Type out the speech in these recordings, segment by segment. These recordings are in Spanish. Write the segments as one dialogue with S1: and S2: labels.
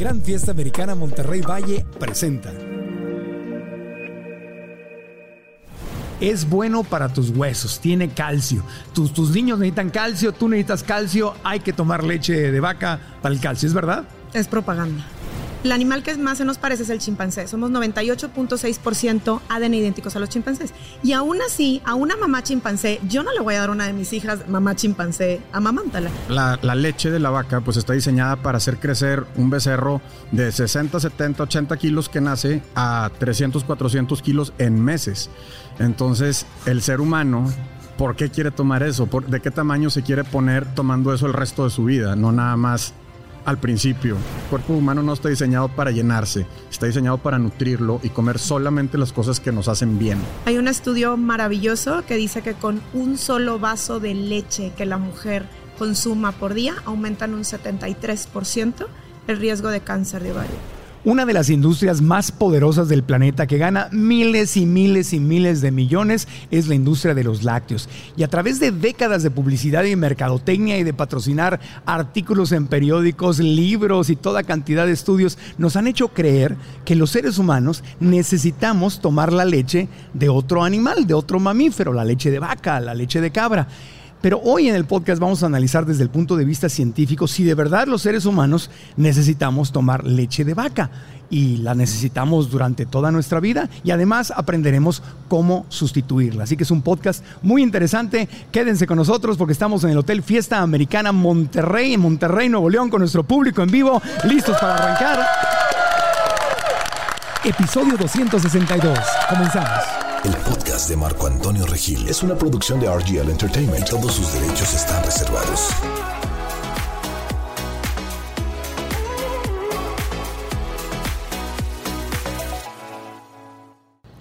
S1: Gran Fiesta Americana Monterrey Valle presenta. Es bueno para tus huesos, tiene calcio. Tus, tus niños necesitan calcio, tú necesitas calcio, hay que tomar leche de vaca para el calcio, ¿es verdad?
S2: Es propaganda. El animal que más se nos parece es el chimpancé. Somos 98.6% ADN idénticos a los chimpancés. Y aún así, a una mamá chimpancé, yo no le voy a dar una de mis hijas mamá chimpancé, amamántala.
S3: La, la leche de la vaca pues está diseñada para hacer crecer un becerro de 60, 70, 80 kilos que nace a 300, 400 kilos en meses. Entonces, el ser humano ¿por qué quiere tomar eso? ¿De qué tamaño se quiere poner tomando eso el resto de su vida? No nada más al principio. El cuerpo humano no está diseñado para llenarse, está diseñado para nutrirlo y comer solamente las cosas que nos hacen bien.
S2: Hay un estudio maravilloso que dice que con un solo vaso de leche que la mujer consuma por día aumentan un 73% el riesgo de cáncer de ovario
S1: una de las industrias más poderosas del planeta que gana miles y miles y miles de millones es la industria de los lácteos. Y a través de décadas de publicidad y mercadotecnia y de patrocinar artículos en periódicos, libros y toda cantidad de estudios, nos han hecho creer que los seres humanos necesitamos tomar la leche de otro animal, de otro mamífero, la leche de vaca, la leche de cabra. Pero hoy en el podcast vamos a analizar desde el punto de vista científico si de verdad los seres humanos necesitamos tomar leche de vaca y la necesitamos durante toda nuestra vida y además aprenderemos cómo sustituirla. Así que es un podcast muy interesante. Quédense con nosotros porque estamos en el Hotel Fiesta Americana Monterrey, en Monterrey, Nuevo León, con nuestro público en vivo, listos para arrancar. Episodio 262. Comenzamos.
S4: El podcast de Marco Antonio Regil es una producción de RGL Entertainment todos sus derechos están reservados.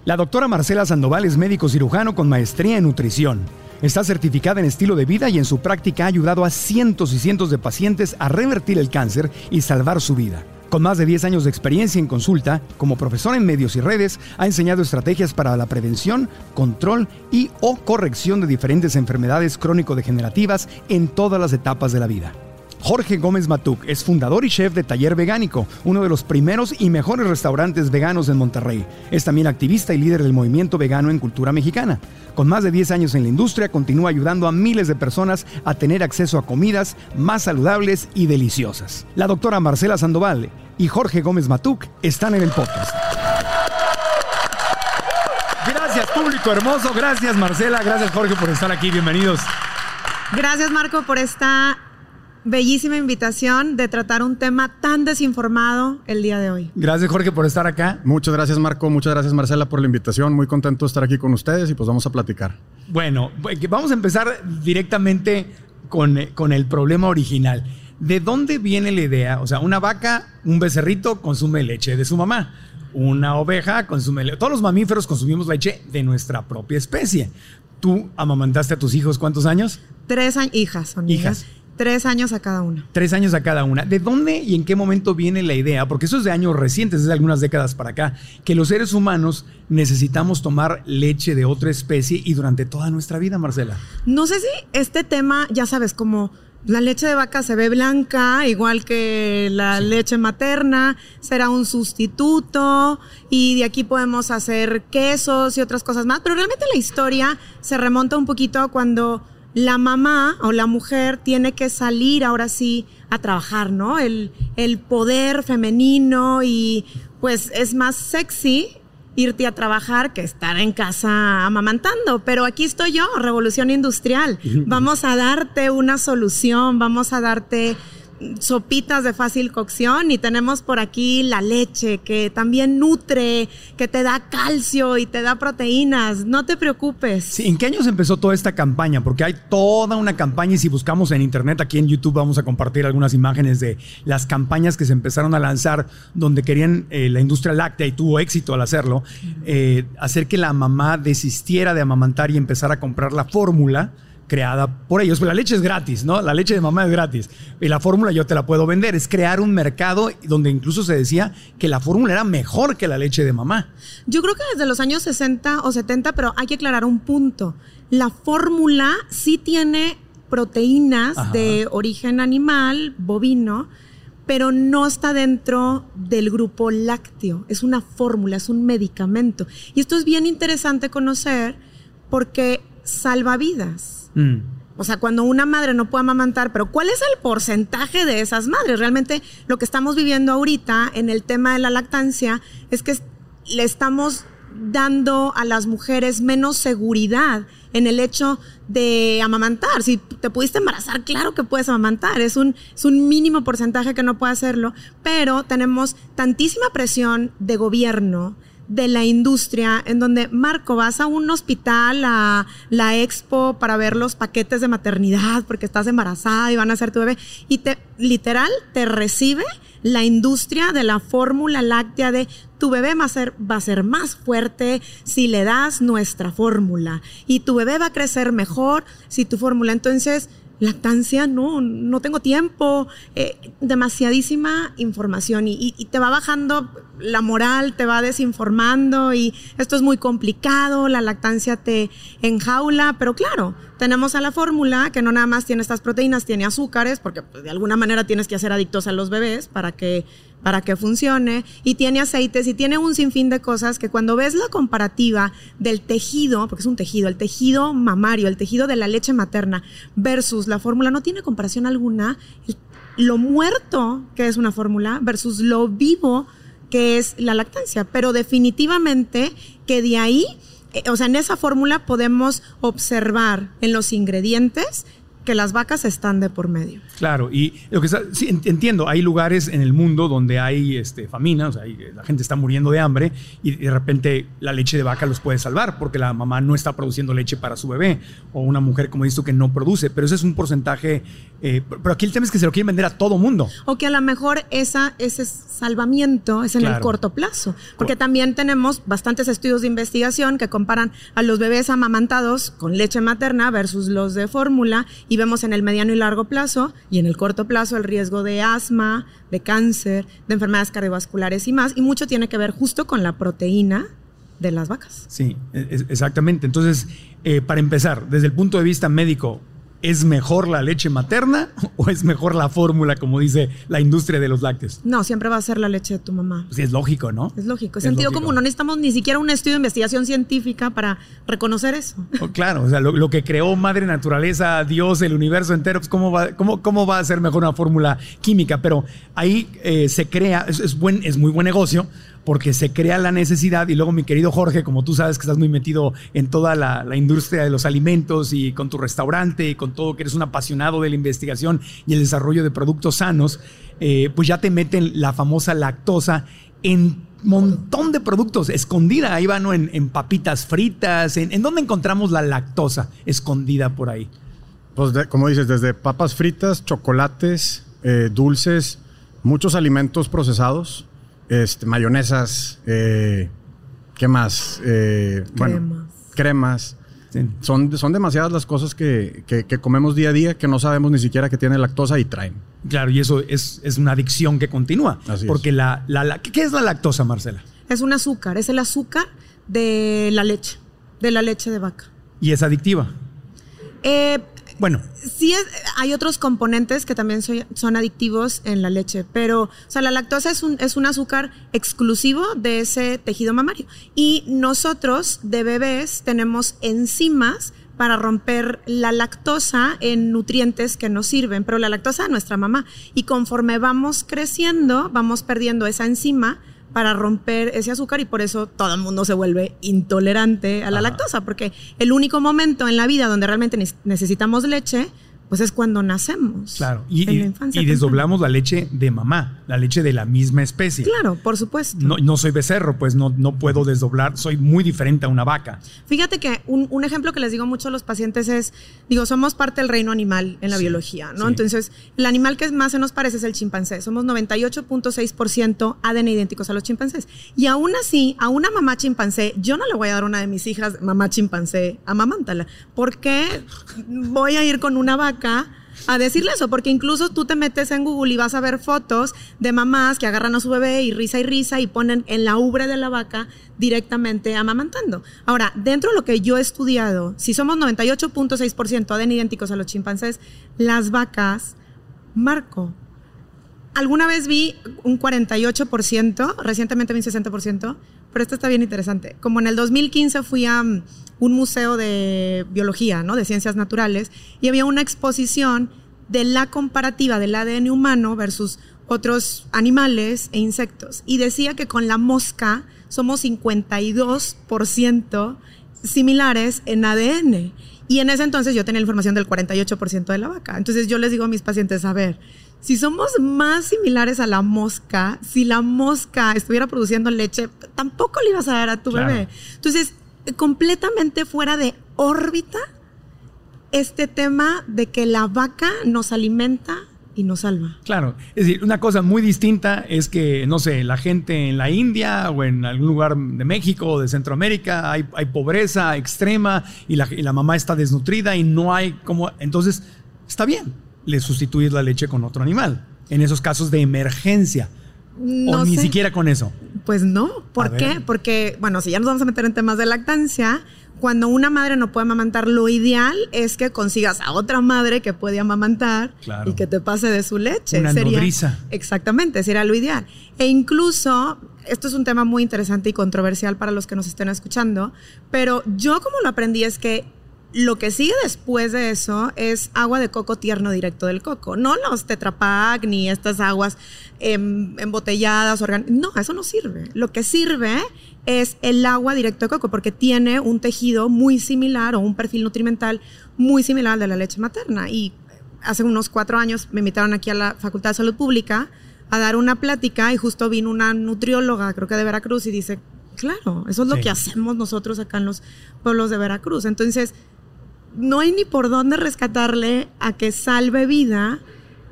S1: La doctora Marcela Sandoval es médico cirujano con maestría en nutrición. Está certificada en estilo de vida y en su práctica ha ayudado a cientos y cientos de pacientes a revertir el cáncer y salvar su vida. Con más de 10 años de experiencia en consulta, como profesor en medios y redes, ha enseñado estrategias para la prevención, control y o corrección de diferentes enfermedades crónico-degenerativas en todas las etapas de la vida. Jorge Gómez Matuk es fundador y chef de Taller Vegánico, uno de los primeros y mejores restaurantes veganos en Monterrey. Es también activista y líder del movimiento vegano en cultura mexicana. Con más de 10 años en la industria, continúa ayudando a miles de personas a tener acceso a comidas más saludables y deliciosas. La doctora Marcela Sandoval y Jorge Gómez Matuk están en el podcast. Gracias, público hermoso. Gracias, Marcela. Gracias, Jorge, por estar aquí. Bienvenidos.
S2: Gracias, Marco, por esta bellísima invitación de tratar un tema tan desinformado el día de hoy.
S1: Gracias Jorge por estar acá.
S3: Muchas gracias Marco, muchas gracias Marcela por la invitación. Muy contento de estar aquí con ustedes y pues vamos a platicar.
S1: Bueno, pues, vamos a empezar directamente con, con el problema original. ¿De dónde viene la idea? O sea, una vaca, un becerrito consume leche de su mamá. Una oveja consume leche. Todos los mamíferos consumimos leche de nuestra propia especie. ¿Tú amamantaste a tus hijos cuántos años?
S2: Tres hijas son hijas. Tres años a cada una.
S1: Tres años a cada una. ¿De dónde y en qué momento viene la idea? Porque eso es de años recientes, es de algunas décadas para acá, que los seres humanos necesitamos tomar leche de otra especie y durante toda nuestra vida, Marcela.
S2: No sé si este tema, ya sabes, como la leche de vaca se ve blanca, igual que la leche materna, será un sustituto y de aquí podemos hacer quesos y otras cosas más, pero realmente la historia se remonta un poquito cuando la mamá o la mujer tiene que salir ahora sí a trabajar, ¿no? El, el poder femenino y pues es más sexy irte a trabajar que estar en casa amamantando. Pero aquí estoy yo, revolución industrial. Vamos a darte una solución, vamos a darte sopitas de fácil cocción y tenemos por aquí la leche que también nutre, que te da calcio y te da proteínas. No te preocupes.
S1: ¿En qué años empezó toda esta campaña? Porque hay toda una campaña y si buscamos en internet, aquí en YouTube vamos a compartir algunas imágenes de las campañas que se empezaron a lanzar donde querían eh, la industria láctea y tuvo éxito al hacerlo, eh, hacer que la mamá desistiera de amamantar y empezar a comprar la fórmula creada por ellos. Pues la leche es gratis, ¿no? La leche de mamá es gratis. Y la fórmula yo te la puedo vender. Es crear un mercado donde incluso se decía que la fórmula era mejor que la leche de mamá.
S2: Yo creo que desde los años 60 o 70, pero hay que aclarar un punto. La fórmula sí tiene proteínas de origen animal, bovino, pero no está dentro del grupo lácteo. Es una fórmula, es un medicamento. Y esto es bien interesante conocer porque salva vidas.
S1: Mm.
S2: O sea, cuando una madre no puede amamantar, pero ¿cuál es el porcentaje de esas madres? Realmente lo que estamos viviendo ahorita en el tema de la lactancia es que le estamos dando a las mujeres menos seguridad en el hecho de amamantar. Si te pudiste embarazar, claro que puedes amamantar. Es un, es un mínimo porcentaje que no puede hacerlo, pero tenemos tantísima presión de gobierno, de la industria, en donde, Marco, vas a un hospital, a la expo, para ver los paquetes de maternidad porque estás embarazada y van a hacer tu bebé, y te, literal, te recibe la industria de la fórmula láctea de tu bebé va a, ser, va a ser más fuerte si le das nuestra fórmula y tu bebé va a crecer mejor si tu fórmula. Entonces, lactancia, no, no tengo tiempo, eh, demasiadísima información y, te va bajando la moral, te va desinformando y esto es muy complicado, la lactancia te enjaula, pero claro, tenemos a la fórmula que no nada más tiene estas proteínas, tiene azúcares, porque pues, de alguna manera tienes que hacer adictos a los bebés para que para que funcione, y tiene aceites y tiene un sinfín de cosas que cuando ves la comparativa del tejido, porque es un tejido, el tejido mamario, el tejido de la leche materna versus la fórmula, no tiene comparación alguna. Lo muerto que es una fórmula versus lo vivo que es la lactancia, pero definitivamente que de ahí, eh, o sea, en esa fórmula podemos observar en los ingredientes que las vacas están de por medio.
S1: Claro, y lo que está, sí, entiendo, hay lugares en el mundo donde hay este, famina, o sea, la gente está muriendo de hambre y de repente la leche de vaca los puede salvar porque la mamá no está produciendo leche para su bebé o una mujer, como dices que no produce, pero ese es un porcentaje, eh, pero aquí el tema es que se lo quieren vender a todo mundo.
S2: O que a lo mejor esa, ese salvamiento es en el corto plazo, porque también tenemos bastantes estudios de investigación que comparan a los bebés amamantados con leche materna versus los de fórmula y vemos en el mediano y largo plazo y en el corto plazo el riesgo de asma, de cáncer, de enfermedades cardiovasculares y más, y mucho tiene que ver justo con la proteína de las vacas.
S1: Sí, e-, exactamente. Entonces, eh, para empezar, desde el punto de vista médico, ¿Es mejor la leche materna o es mejor la fórmula, como dice la industria de los lácteos?
S2: No, siempre va a ser la leche de tu mamá.
S1: Sí, es lógico, ¿no?
S2: Es lógico. Es sentido común. No necesitamos ni siquiera un estudio de investigación científica para reconocer eso.
S1: Oh, claro, o sea, lo, que creó Madre Naturaleza, Dios, el universo entero, pues ¿cómo, va, cómo, cómo va a ser mejor una fórmula química? Pero ahí eh, se crea, es, buen, es muy buen negocio porque se crea la necesidad. Y luego mi querido Jorge, como tú sabes que estás muy metido en toda la, industria de los alimentos y con tu restaurante y con todo que eres un apasionado de la investigación y el desarrollo de productos sanos, eh, pues ya te meten la famosa lactosa en montón de productos escondida, ahí van en, en, papitas fritas, en, dónde encontramos la lactosa escondida por ahí.
S3: Pues como dices, desde papas fritas, chocolates, eh, dulces, muchos alimentos procesados, este, mayonesas, eh, ¿qué más? Eh, bueno, cremas. Son, son demasiadas las cosas que, comemos día a día que no sabemos ni siquiera que tiene lactosa y traen.
S1: Claro, y eso es, una adicción que continúa. porque La, la, ¿qué es la lactosa, Marcela?
S2: Es un azúcar, es el azúcar de la leche, de la leche de vaca.
S1: ¿Y es adictiva?
S2: Eh, bueno. Sí, hay otros componentes que también son adictivos en la leche, pero, o sea, la lactosa es un, es un azúcar exclusivo de ese tejido mamario. Y nosotros, de bebés, tenemos enzimas para romper la lactosa en nutrientes que nos sirven, pero la lactosa de nuestra mamá. Y conforme vamos creciendo, vamos perdiendo esa enzima para romper ese azúcar y por eso todo el mundo se vuelve intolerante a la lactosa, porque el único momento en la vida donde realmente necesitamos leche pues es cuando nacemos.
S1: Claro, y, y, desdoblamos la leche de mamá, la leche de la misma especie.
S2: Claro, por supuesto.
S1: No, no soy becerro, pues no, no puedo desdoblar, soy muy diferente a una vaca.
S2: Fíjate que un, ejemplo que les digo mucho a los pacientes es, digo, somos parte del reino animal en la biología, ¿no? Entonces, el animal que más se nos parece es el chimpancé. Somos 98.6% ADN idénticos a los chimpancés. Y aún así, a una mamá chimpancé, yo no le voy a dar una de mis hijas mamá chimpancé, amamántala. ¿Por qué voy a ir con una vaca? A decirle eso, porque incluso tú te metes en Google y vas a ver fotos de mamás que agarran a su bebé y risa y risa y ponen en la ubre de la vaca directamente amamantando. Ahora, dentro de lo que yo he estudiado, si somos 98.6% ADN idénticos a los chimpancés, las vacas, Marco, alguna vez vi un 48%, recientemente vi un 60%, pero esto está bien interesante. Como en el 2015 fui a mm, un museo de biología, ¿no? De ciencias naturales, y había una exposición de la comparativa del ADN humano versus otros animales e insectos. Y decía que con la mosca somos 52% similares en ADN. Y en ese entonces yo tenía información del 48% de la vaca. Entonces yo les digo a mis pacientes, a ver, si somos más similares a la mosca, si la mosca estuviera produciendo leche, tampoco le ibas a dar a tu bebé. Entonces, completamente fuera de órbita este tema de que la vaca nos alimenta y nos salva.
S1: Claro, es decir, una cosa muy distinta es que, no sé, la gente en la India o en algún lugar de México o de Centroamérica hay, pobreza extrema y la, y la mamá está desnutrida y no hay como... Entonces, está bien, le sustituyes la leche con otro animal. En esos casos de emergencia. o ni siquiera con eso.
S2: Pues no. ¿Por qué? Porque, bueno, si ya nos vamos a meter en temas de lactancia, cuando una madre no puede amamantar, lo ideal es que consigas a otra madre que puede amamantar y que te pase de su leche.
S1: Una
S2: sería,
S1: nodriza.
S2: Exactamente, sería lo ideal. E incluso, esto es un tema muy interesante y controversial para los que nos estén escuchando, pero yo como lo aprendí es que lo que sigue después de eso es agua de coco tierno directo del coco. No los Tetra ni estas aguas em, embotelladas. No, eso no sirve. Lo que sirve es el agua directo de coco porque tiene un tejido muy similar o un perfil nutrimental muy similar al de la leche materna. Y hace unos cuatro años me invitaron aquí a la Facultad de Salud Pública a dar una plática y justo vino una nutrióloga, creo que de Veracruz, y dice, claro, eso es lo que hacemos nosotros acá en los pueblos de Veracruz. Entonces, no hay ni por dónde rescatarle a que salve vida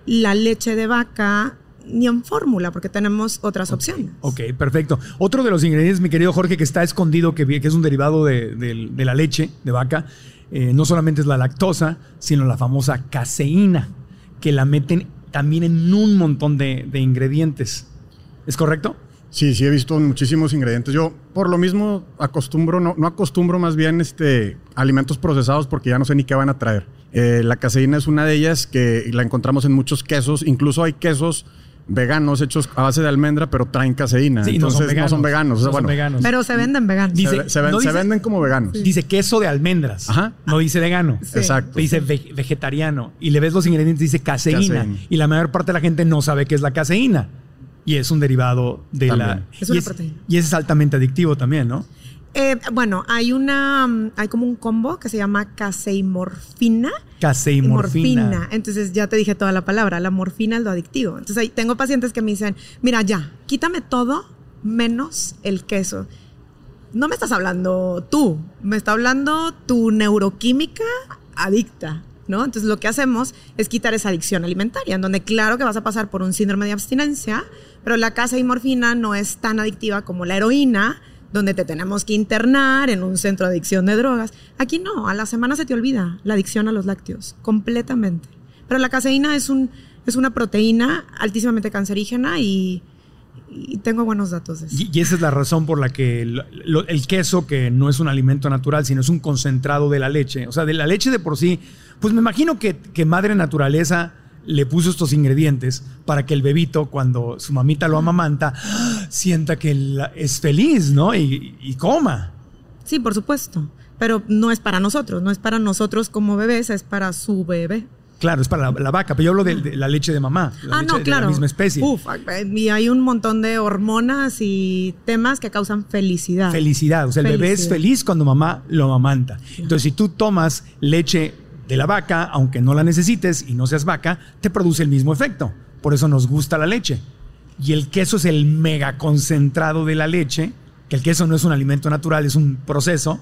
S2: la leche de vaca ni en fórmula, porque tenemos otras opciones.
S1: Ok, perfecto. Otro de los ingredientes, mi querido Jorge, que está escondido, que, que es un derivado de, la leche de vaca, eh, no solamente es la lactosa, sino la famosa caseína, que la meten también en un montón de, de ingredientes. ¿Es correcto?
S3: Sí, sí, he visto muchísimos ingredientes. Yo, por lo mismo, acostumbro, no, no acostumbro más bien este, alimentos procesados porque ya no sé ni qué van a traer. Eh, la caseína es una de ellas que la encontramos en muchos quesos. Incluso hay quesos veganos hechos a base de almendra, pero traen caseína. Sí, Entonces no son veganos. No son veganos.
S2: Pero se venden veganos.
S3: se, venden como veganos.
S1: Dice queso de almendras. Ajá. No dice vegano.
S3: Exacto.
S1: Dice vegetariano. Y le ves los ingredientes, dice caseína. Y la mayor parte de la gente no sabe qué es la caseína y es un derivado de la...
S2: Es una proteína.
S1: Y es altamente adictivo también, ¿no?
S2: Eh, bueno, hay una, mm, hay como un combo que se llama caseimorfina.
S1: Caseimorfina.
S2: Entonces ya te dije toda la palabra, la morfina es lo adictivo. Entonces ahí tengo pacientes que me dicen, mira ya, quítame todo menos el queso. No me estás hablando tú, me está hablando tu neuroquímica adicta. ¿No? Entonces lo que hacemos es quitar esa adicción alimentaria, en donde claro que vas a pasar por un síndrome de abstinencia, pero la casa y morfina no es tan adictiva como la heroína, donde te tenemos que internar en un centro de adicción de drogas. Aquí no, a la semana se te olvida la adicción a los lácteos, completamente. Pero la caseína es, un, es una proteína altísimamente cancerígena y, tengo buenos datos de eso.
S1: Y, esa es la razón por la que el, queso, que no es un alimento natural, sino es un concentrado de la leche, o sea, de la leche de por sí, pues me imagino que, que Madre Naturaleza le puso estos ingredientes para que el bebito, cuando su mamita lo amamanta, sienta que es feliz, ¿no? Y, y, coma.
S2: Sí, por supuesto. Pero no es para nosotros, no es para nosotros como bebés, es para su bebé.
S1: Claro, es para la, vaca, pero yo hablo de, la leche de mamá, la ah, leche no, claro. la misma especie.
S2: Uf, y hay un montón de hormonas y temas que causan felicidad.
S1: Felicidad, o sea, el bebé es feliz cuando mamá lo amamanta. Entonces, si tú tomas leche de la vaca, aunque no la necesites y no seas vaca, te produce el mismo efecto. Por eso nos gusta la leche. Y el queso es el mega concentrado de la leche, que el queso no es un alimento natural, es un proceso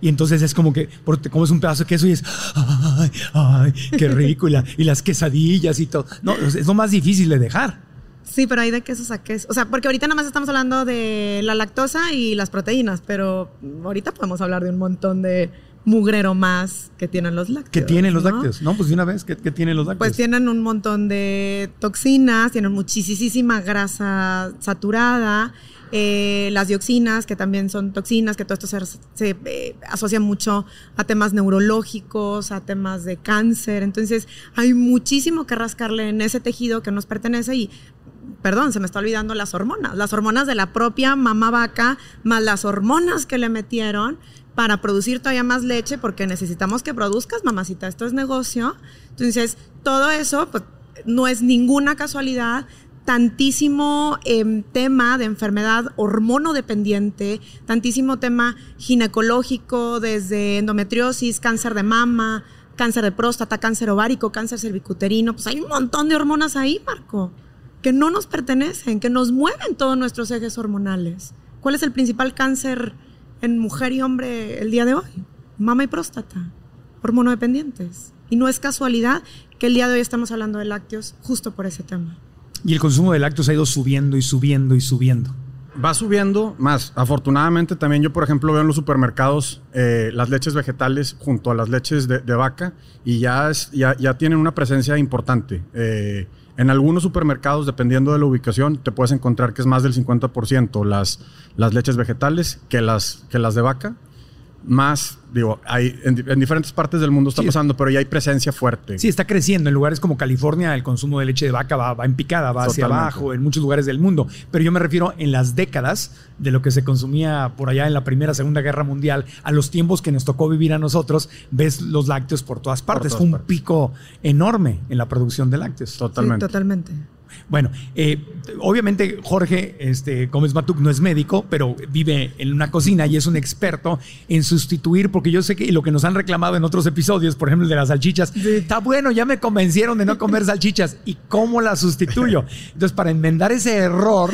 S1: y entonces es como que, porque te comes un pedazo de queso y es, ay, ay, qué rico, y, las quesadillas y todo. No, es lo más difícil de dejar.
S2: Sí, pero hay de quesos a queso. O sea, porque ahorita nada más estamos hablando de la lactosa y las proteínas, pero ahorita podemos hablar de un montón de mugrero más que tienen los lácteos.
S1: ¿Qué tienen los
S2: ¿no?
S1: lácteos? No, pues de una vez, ¿qué, qué tienen los lácteos?
S2: Pues tienen un montón de toxinas, tienen muchísima grasa saturada, eh, las dioxinas, que también son toxinas, que todo esto se, se, eh, asocia mucho a temas neurológicos, a temas de cáncer. Entonces, hay muchísimo que rascarle en ese tejido que nos pertenece y perdón, se me está olvidando las hormonas, las hormonas de la propia mamá vaca, más las hormonas que le metieron para producir todavía más leche, porque necesitamos que produzcas, mamacita, esto es negocio. Entonces, todo eso pues, no es ninguna casualidad, tantísimo eh, tema de enfermedad hormonodependiente, tantísimo tema ginecológico, desde endometriosis, cáncer de mama, cáncer de próstata, cáncer ovárico, cáncer cervicuterino, pues hay un montón de hormonas ahí, Marco, que no nos pertenecen, que nos mueven todos nuestros ejes hormonales. ¿Cuál es el principal cáncer en mujer y hombre el día de hoy? Mama y próstata, hormonodependientes. Y no es casualidad que el día de hoy estamos hablando de lácteos justo por ese tema.
S1: Y el consumo de lácteos ha ido subiendo y subiendo y subiendo.
S3: Va subiendo más. Afortunadamente también yo, por ejemplo, veo en los supermercados eh, las leches vegetales junto a las leches de, de vaca y ya, es, ya, ya, tienen una presencia importante. Eh, en algunos supermercados, dependiendo de la ubicación, te puedes encontrar que es más del 50% las, las leches vegetales que las, que las de vaca más, digo, hay en, en, diferentes partes del mundo está sí, pasando, pero ya hay presencia fuerte.
S1: Sí, está creciendo. En lugares como California, el consumo de leche de vaca va, va en picada, va hacia abajo, en muchos lugares del mundo. Pero yo me refiero en las décadas de lo que se consumía por allá en la Primera, Segunda Guerra Mundial, a los tiempos que nos tocó vivir a nosotros, ves los lácteos por todas partes. Por todas Fue un partes. pico enorme en la producción de lácteos.
S3: Totalmente.
S2: Sí, totalmente.
S1: Bueno, eh, obviamente Jorge este, Gómez Matuk no es médico, pero vive en una cocina y es un experto en sustituir, porque yo sé que lo que nos han reclamado en otros episodios, por ejemplo el de las salchichas, está bueno, ya me convencieron de no comer salchichas. ¿Y cómo las sustituyo? Entonces, para enmendar ese error,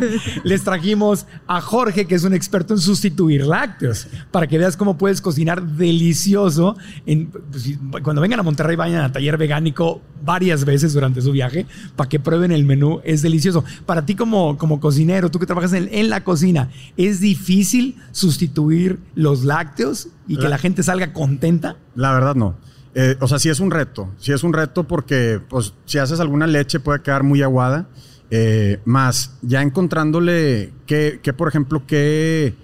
S1: les trajimos a Jorge, que es un experto en sustituir lácteos, para que veas cómo puedes cocinar delicioso. En, pues, cuando vengan a Monterrey, vayan a taller vegánico varias veces durante su viaje, para que prueben el menú, es delicioso. Para ti como, como cocinero, tú que trabajas en, en la cocina, ¿es difícil sustituir los lácteos y que la, la gente salga contenta?
S3: La verdad no. Eh, o sea, sí es un reto, sí es un reto porque pues, si haces alguna leche puede quedar muy aguada. Eh, más, ya encontrándole qué, qué, por ejemplo, qué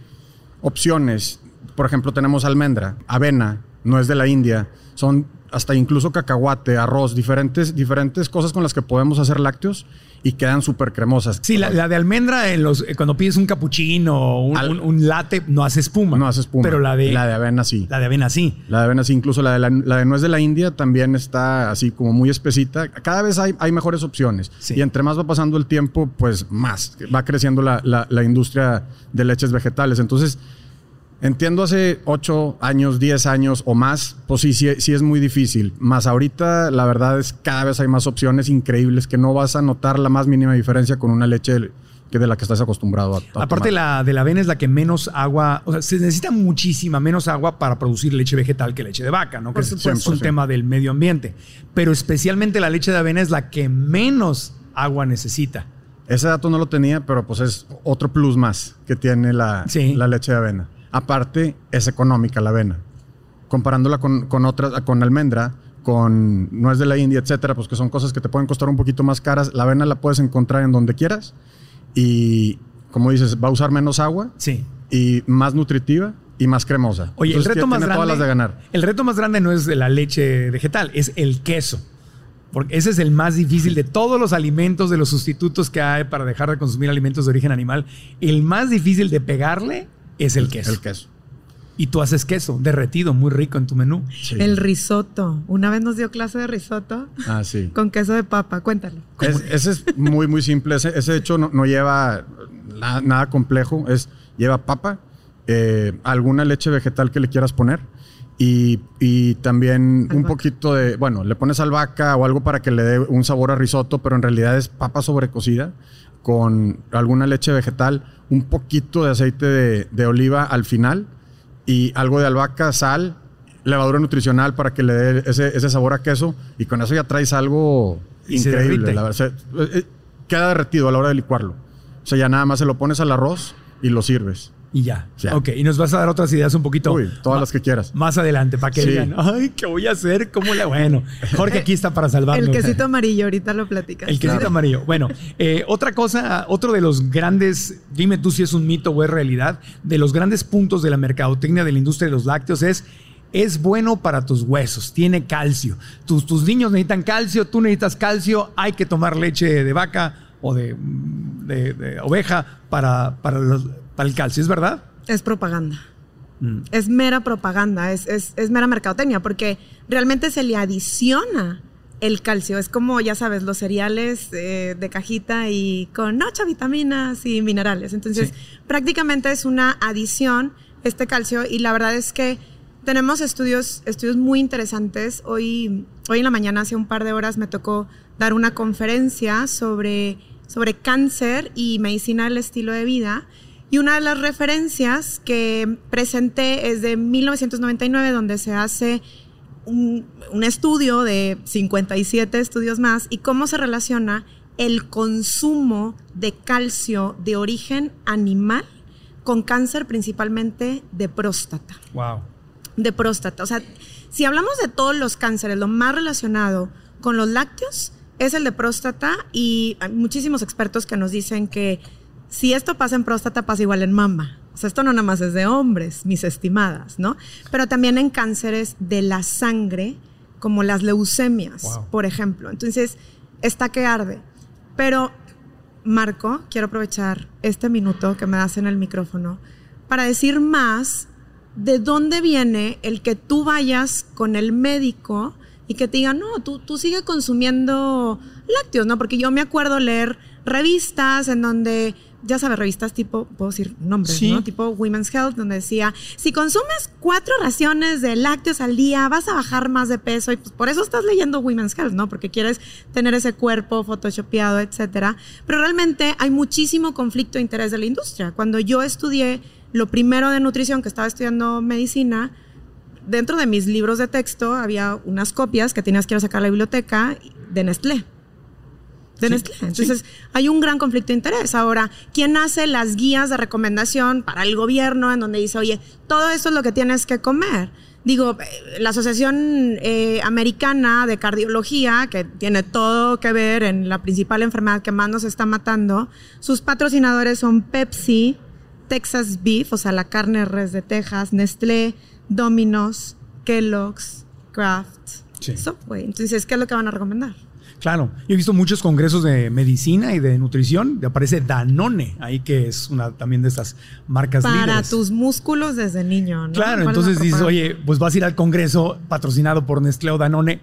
S3: opciones. Por ejemplo, tenemos almendra, avena, no es de la India. Son hasta incluso cacahuate, arroz, diferentes, diferentes cosas con las que podemos hacer lácteos y quedan súper cremosas.
S1: Sí, la, la, de almendra, en los, cuando pides un capuchino o un, un, un, latte, no hace espuma.
S3: No hace espuma.
S1: Pero la de,
S3: la de avena sí.
S1: La de avena sí.
S3: La de avena sí. Incluso la de, la, la de nuez de la India también está así como muy espesita. Cada vez hay, hay mejores opciones. Sí. Y entre más va pasando el tiempo, pues más va creciendo la, la industria de leches vegetales. Entonces, Entiendo hace 8 años, 10 años o más, pues sí, sí, sí, es muy difícil. Más ahorita, la verdad es cada vez hay más opciones increíbles que no vas a notar la más mínima diferencia con una leche que de la que estás acostumbrado a, a
S1: Aparte, la de la avena es la que menos agua, o sea, se necesita muchísima menos agua para producir leche vegetal que leche de vaca, ¿no? Que es, es un tema del medio ambiente. Pero especialmente la leche de avena es la que menos agua necesita.
S3: Ese dato no lo tenía, pero pues es otro plus más que tiene la, sí. la leche de avena. Aparte, es económica la avena. Comparándola con, con otras, con almendra, con nuez de la India, etcétera, pues que son cosas que te pueden costar un poquito más caras. La avena la puedes encontrar en donde quieras y, como dices, va a usar menos agua
S1: sí.
S3: y más nutritiva y más cremosa.
S1: Oye, Entonces, el reto más grande,
S3: todas las de ganar.
S1: El reto más grande no es de la leche vegetal, es el queso. Porque ese es el más difícil de todos los alimentos, de los sustitutos que hay para dejar de consumir alimentos de origen animal. El más difícil de pegarle es el, el queso.
S3: El queso.
S1: Y tú haces queso derretido, muy rico en tu menú.
S2: Sí. El risotto. Una vez nos dio clase de risotto.
S3: Ah, sí.
S2: Con queso de papa. Cuéntalo.
S3: Es, ese es muy, muy simple. Ese, ese hecho no, no lleva nada, nada, complejo. Es, lleva papa, eh, alguna leche vegetal que le quieras poner. Y, y también albahaca. un poquito de, bueno, le pones albahaca o algo para que le dé un sabor a risotto, pero en realidad es papa sobrecocida con alguna leche vegetal, un poquito de aceite de, de, oliva al final y algo de albahaca, sal, levadura nutricional para que le dé ese, ese sabor a queso y con eso ya traes algo
S1: y
S3: increíble. La verdad. queda derretido a la hora de licuarlo. O sea, ya nada más se lo pones al arroz y lo sirves.
S1: Y ya.
S3: Ya.
S1: Ok, y nos vas a dar otras ideas un poquito.
S3: Uy, todas las que quieras.
S1: Más adelante, para que
S3: Sí.
S1: digan, ay, ¿qué voy a hacer? ¿Cómo le.? Bueno, Jorge aquí está para salvarnos.
S2: El quesito amarillo, ahorita lo platicas.
S1: El quesito
S3: Claro.
S1: amarillo. Bueno, eh, otra cosa, otro de los grandes, dime tú si es un mito o es realidad, de los grandes puntos de la mercadotecnia de la industria de los lácteos es. Es bueno para tus huesos, tiene calcio. Tus, tus niños necesitan calcio, tú necesitas calcio, hay que tomar leche de vaca o de, de- de oveja para, para, los- para el calcio, ¿es verdad?
S2: Es propaganda.
S1: Mm.
S2: Es mera propaganda, es, es- es mera mercadotecnia, porque realmente se le adiciona el calcio. Es como, ya sabes, los cereales eh, de cajita y con ocho vitaminas y minerales. Entonces,
S1: Sí.
S2: prácticamente es una adición este calcio y la verdad es que tenemos estudios, estudios muy interesantes. Hoy, hoy en la mañana, hace un par de horas, me tocó dar una conferencia sobre, sobre cáncer y medicina del estilo de vida. Y una de las referencias que presenté es de 1999, donde se hace un, un estudio de 57 estudios más y cómo se relaciona el consumo de calcio de origen animal con cáncer principalmente de próstata
S1: Wow.
S2: de próstata. O sea, si hablamos de todos los cánceres, lo más relacionado con los lácteos es el de próstata y hay muchísimos expertos que nos dicen que si esto pasa en próstata, pasa igual en mama. O sea, esto no nada más es de hombres, mis estimadas, ¿no? Pero también en cánceres de la sangre, como las leucemias,
S1: Wow.
S2: por ejemplo. Entonces, está que arde. Pero, Marco, quiero aprovechar este minuto que me das en el micrófono para decir más de dónde viene el que tú vayas con el médico y que te diga, no, tú, tú sigue consumiendo lácteos, ¿no? Porque yo me acuerdo leer revistas en donde, ya sabes, revistas tipo, puedo decir nombres,
S1: Sí.
S2: ¿no? Tipo Women's Health, donde decía, si consumes cuatro raciones de lácteos al día, vas a bajar más de peso. Y pues por eso estás leyendo Women's Health, ¿no? Porque quieres tener ese cuerpo photoshopeado, etcétera. Pero realmente hay muchísimo conflicto de interés de la industria. Cuando yo estudié lo primero de nutrición, que estaba estudiando medicina, dentro de mis libros de texto había unas copias que tenías que ir a sacar a la biblioteca de Nestlé. De
S1: Sí,
S2: Nestlé. Entonces, hay un gran conflicto de interés. Ahora, ¿quién hace las guías de recomendación para el gobierno en donde dice, oye, todo esto es lo que tienes que comer? Digo, eh, la Asociación eh, Americana de Cardiología, que tiene todo que ver en la principal enfermedad que más nos está matando, sus patrocinadores son Pepsi, Texas Beef, o sea, la carne res de Texas, Nestlé, Domino's, Kellogg's, Kraft,
S1: Sí.
S2: Subway. Entonces, ¿qué es lo que van a recomendar?
S1: Claro, yo he visto muchos congresos de medicina y de nutrición. aparece Danone ahí, que es una también de estas marcas
S2: Para
S1: líderes.
S2: tus músculos desde niño, ¿no?
S1: Claro,
S2: ¿Cuál es la
S1: entonces dices, oye, pues vas a ir al congreso patrocinado por Nestlé o Danone.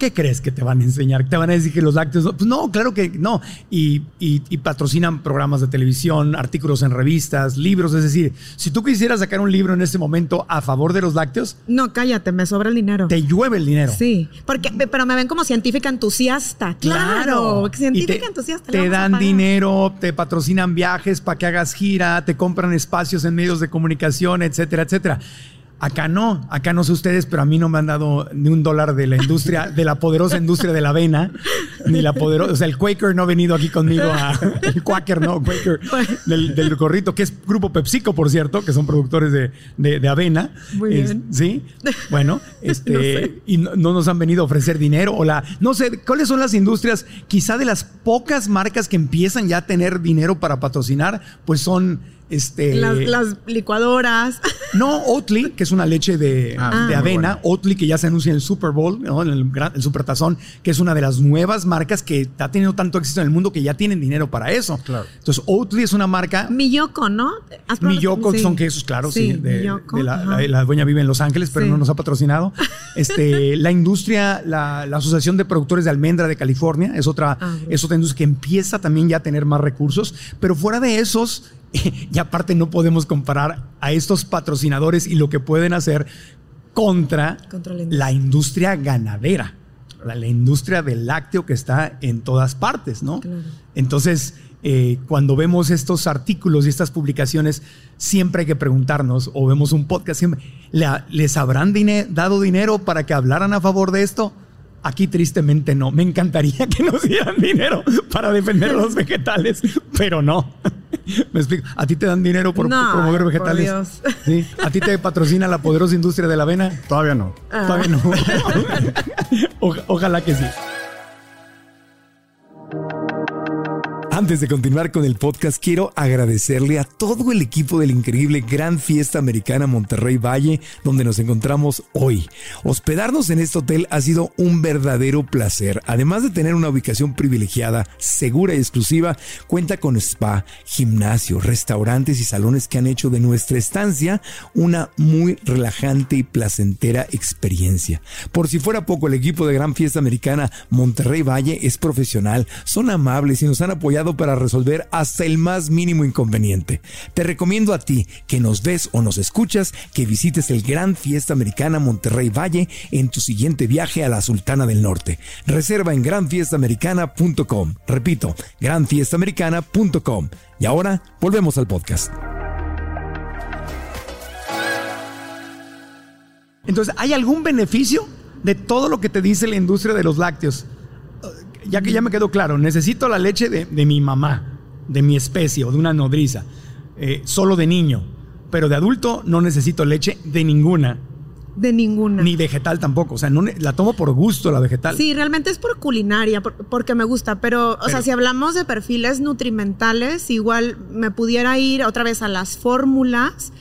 S1: ¿Qué crees que te van a enseñar? ¿Te van a decir que los lácteos no? Pues no, claro que no. Y, y- y patrocinan programas de televisión, artículos en revistas, libros. Es decir, si tú quisieras sacar un libro en este momento a favor de los lácteos,
S2: No, cállate, me sobra el dinero.
S1: te llueve el dinero.
S2: Sí, porque, pero me ven como científica entusiasta. Claro, científica
S1: te,
S2: entusiasta.
S1: Te dan dinero, te patrocinan viajes para que hagas gira, te compran espacios en medios de comunicación, etcétera, etcétera. Acá no, acá no sé ustedes, pero a mí no me han dado ni un dólar de la industria, de la poderosa industria de la avena, ni la poderosa, o sea, el Quaker no ha venido aquí conmigo a, el Quaker, no, Quaker, del, del gorrito, que es Grupo PepsiCo, por cierto, que son productores de, de- de avena.
S2: Muy
S1: Es-
S2: bien.
S1: Sí, bueno, este,
S2: No sé.
S1: y no, no nos han venido a ofrecer dinero o la, no sé, ¿cuáles son las industrias? Quizá de las pocas marcas que empiezan ya a tener dinero para patrocinar, pues son, este,
S2: Las, las licuadoras.
S1: no, Oatly, que es una leche de,
S3: Ah,
S1: de avena. Oatly, que ya se anuncia en el Super Bowl, ¿no? en el, Super Tazón, que es una de las nuevas marcas que está teniendo tanto éxito en el mundo que ya tienen dinero para eso.
S3: Claro.
S1: Entonces, Oatly es una marca.
S2: Miyoko, ¿no? Sí.
S1: son quesos, claro, sí. de,
S2: Miyoko,
S1: de la, la- la dueña vive en Los Ángeles, pero
S2: Sí.
S1: no nos ha patrocinado. Este, la industria, la, la Asociación de Productores de Almendra de California, es otra,
S2: Ah,
S1: es otra industria que empieza también ya a tener más recursos, pero fuera de esos, y aparte no podemos comparar a estos patrocinadores y lo que pueden hacer contra,
S2: Contra la
S1: la industria ganadera, la, la industria del lácteo que está en todas partes, ¿no?
S2: Claro.
S1: Entonces, eh, cuando vemos estos artículos y estas publicaciones, siempre hay que preguntarnos, o vemos un podcast, siempre, ¿le- ¿les habrán dado dinero para que hablaran a favor de esto? Aquí tristemente no. Me encantaría que nos dieran dinero para defender los vegetales, pero no. Me explico. ¿A ti te dan dinero por
S2: No,
S1: promover
S2: por
S1: vegetales?
S2: Dios.
S1: ¿Sí? ¿A ti te patrocina la poderosa industria de la avena?
S3: Todavía no.
S2: Ah.
S1: Todavía no. Oja- ojalá que sí. Antes de continuar con el podcast, quiero agradecerle a todo el equipo del increíble Gran Fiesta Americana Monterrey Valle, donde nos encontramos hoy. Hospedarnos en este hotel ha sido un verdadero placer. Además de tener una ubicación privilegiada, segura y exclusiva, cuenta con spa, gimnasio, restaurantes y salones que han hecho de nuestra estancia una muy relajante y placentera experiencia. Por si fuera poco, el equipo de Gran Fiesta Americana Monterrey Valle es profesional, son amables y nos han apoyado para resolver hasta el más mínimo inconveniente. Te recomiendo a ti que nos ves o nos escuchas que visites el Gran Fiesta Americana Monterrey Valle en tu siguiente viaje a la Sultana del Norte. Reserva en granfiestamericana.com. Repito, granfiestamericana.com. Y ahora volvemos al podcast. Entonces, ¿hay algún beneficio de todo lo que te dice la industria de los lácteos? Ya que ya me quedó claro, necesito la leche de, de mi mamá, de mi especie o de una nodriza, eh, solo de niño, pero de adulto no necesito leche de ninguna,
S2: De ninguna.
S1: ni vegetal tampoco. O sea, no la tomo por gusto la vegetal.
S2: Sí, realmente es por culinaria, por- porque me gusta, pero, o
S1: Pero-
S2: sea, si hablamos de perfiles nutrimentales, igual me pudiera ir otra vez a las fórmulas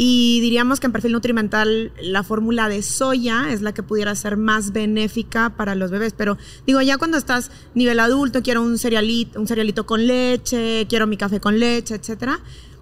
S2: y diríamos que en perfil nutrimental la fórmula de soya es la que pudiera ser más benéfica para los bebés, pero digo, ya cuando estás nivel adulto, quiero un cerealito, un cerealito con leche, quiero mi café con leche, etcétera.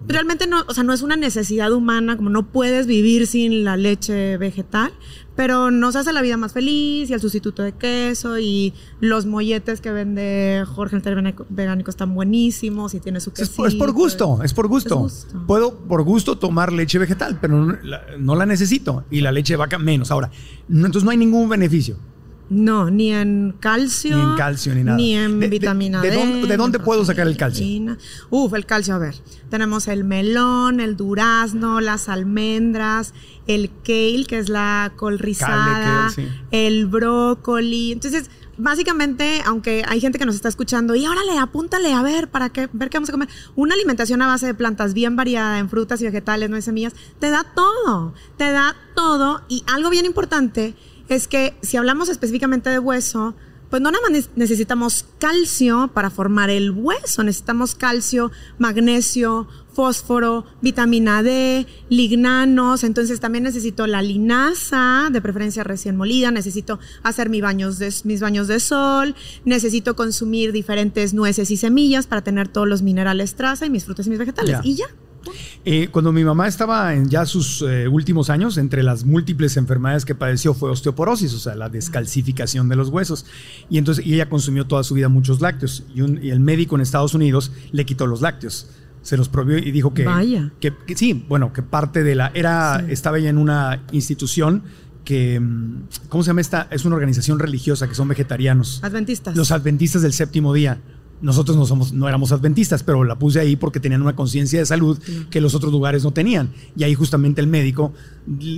S2: Realmente no, o sea, no es una necesidad humana, como no puedes vivir sin la leche vegetal, pero nos hace la vida más feliz y el sustituto de queso y los molletes que vende Jorge el Vegánico, vegánico están buenísimos y tiene su
S1: Es
S2: quesito.
S1: por, es por gusto, es por gusto.
S2: Es gusto.
S1: Puedo por gusto tomar leche vegetal, pero no la, no la necesito. Y la leche de vaca menos. Ahora, no- entonces no hay ningún beneficio.
S2: No, ni en calcio.
S1: Ni en calcio, ni nada.
S2: Ni en
S1: De- de-
S2: vitamina
S1: de
S2: D.
S1: dónde- de dónde puedo sacar el calcio?
S2: Uf, el calcio, a ver. Tenemos el melón, el durazno, las almendras, el kale, que es la col rizada,
S1: kale, sí.
S2: el brócoli. Entonces, básicamente, aunque hay gente que nos está escuchando, y órale, apúntale, a ver, para qué, ver qué vamos a comer. Una alimentación a base de plantas bien variada en frutas y vegetales, no semillas, te da todo, te da todo. Y algo bien importante es que si hablamos específicamente de hueso, pues no nada más ne- necesitamos calcio para formar el hueso, necesitamos calcio, magnesio, fósforo, vitamina D, lignanos, entonces también necesito la linaza, de preferencia recién molida, necesito hacer mis baños de, mis baños de sol, necesito consumir diferentes nueces y semillas para tener todos los minerales traza y mis frutas y mis vegetales. Y ya.
S1: Eh, cuando mi mamá estaba en ya sus eh, últimos años, entre las múltiples enfermedades que padeció fue osteoporosis, o sea, la descalcificación de los huesos. Y entonces y ella consumió toda su vida muchos lácteos. Y, un- y el médico en Estados Unidos le quitó los lácteos. Se los prohibió y dijo que,
S2: Vaya.
S1: que, que sí, bueno, que parte de la. Era, Estaba ella en una institución que. mm, ¿Cómo se llama esta? Es una organización religiosa que son vegetarianos.
S2: Adventistas.
S1: Los adventistas del séptimo día. Nosotros no somos, no éramos adventistas, pero la puse ahí porque tenían una conciencia de salud que los otros lugares no tenían. Y ahí justamente el médico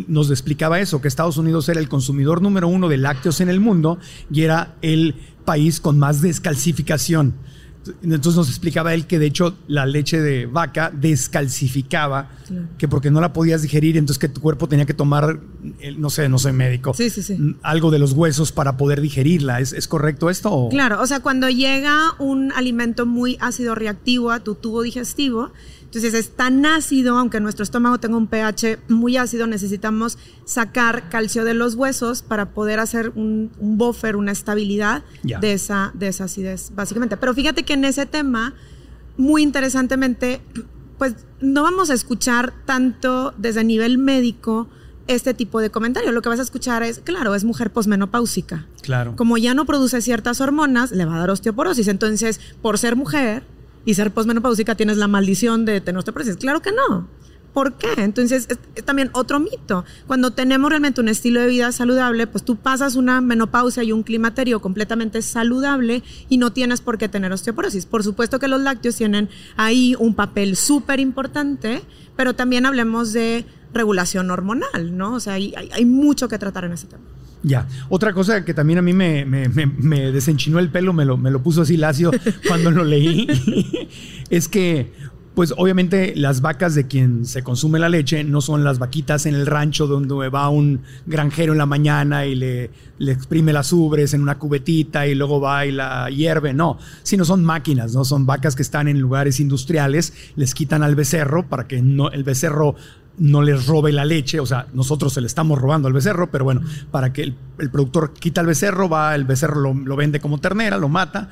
S1: nos explicaba eso, que Estados Unidos era el consumidor número uno de lácteos en el mundo y era el país con más descalcificación. Entonces nos explicaba él que de hecho la leche de vaca descalcificaba, que porque no la podías digerir, entonces que tu cuerpo tenía que tomar, eh, no sé, no soy médico,
S2: Sí, sí, sí.
S1: mm, algo de los huesos para poder digerirla. ¿Es, es correcto esto?
S2: Claro, o sea, cuando llega un alimento muy ácido reactivo a tu tubo digestivo, entonces es tan ácido, aunque nuestro estómago tenga un pH muy ácido, necesitamos sacar calcio de los huesos para poder hacer un, un buffer, una estabilidad de esa, de esa acidez, básicamente. Pero fíjate que en ese tema, muy interesantemente, pues no vamos a escuchar tanto desde nivel médico este tipo de comentario. Lo que vas a escuchar es, claro, es mujer posmenopáusica
S1: Claro.
S2: como ya no produce ciertas hormonas, le va a dar osteoporosis. Entonces, por ser mujer y ser posmenopáusica, tienes la maldición de tener osteoporosis. Claro que no. ¿Por qué? Entonces, es, también otro mito. Cuando tenemos realmente un estilo de vida saludable, pues tú pasas una menopausia y un climaterio completamente saludable y no tienes por qué tener osteoporosis. Por supuesto que los lácteos tienen ahí un papel súper importante, pero también hablemos de regulación hormonal, ¿no? O sea, hay mucho que tratar en ese tema.
S1: Ya. Otra cosa que también a mí me, me- me- me desenchinó el pelo, me lo, me lo puso así lacio cuando lo leí, es que Pues obviamente las vacas de quien se consume la leche no son las vaquitas en el rancho donde va un granjero en la mañana y le, le exprime las ubres en una cubetita y luego va y la hierve, no, sino son máquinas, no son vacas que están en lugares industriales, les quitan al becerro para que no, el becerro no les robe la leche, o sea, nosotros se le estamos robando al becerro, pero bueno, para que el, productor quita el becerro, va, el becerro lo, vende como ternera, lo mata,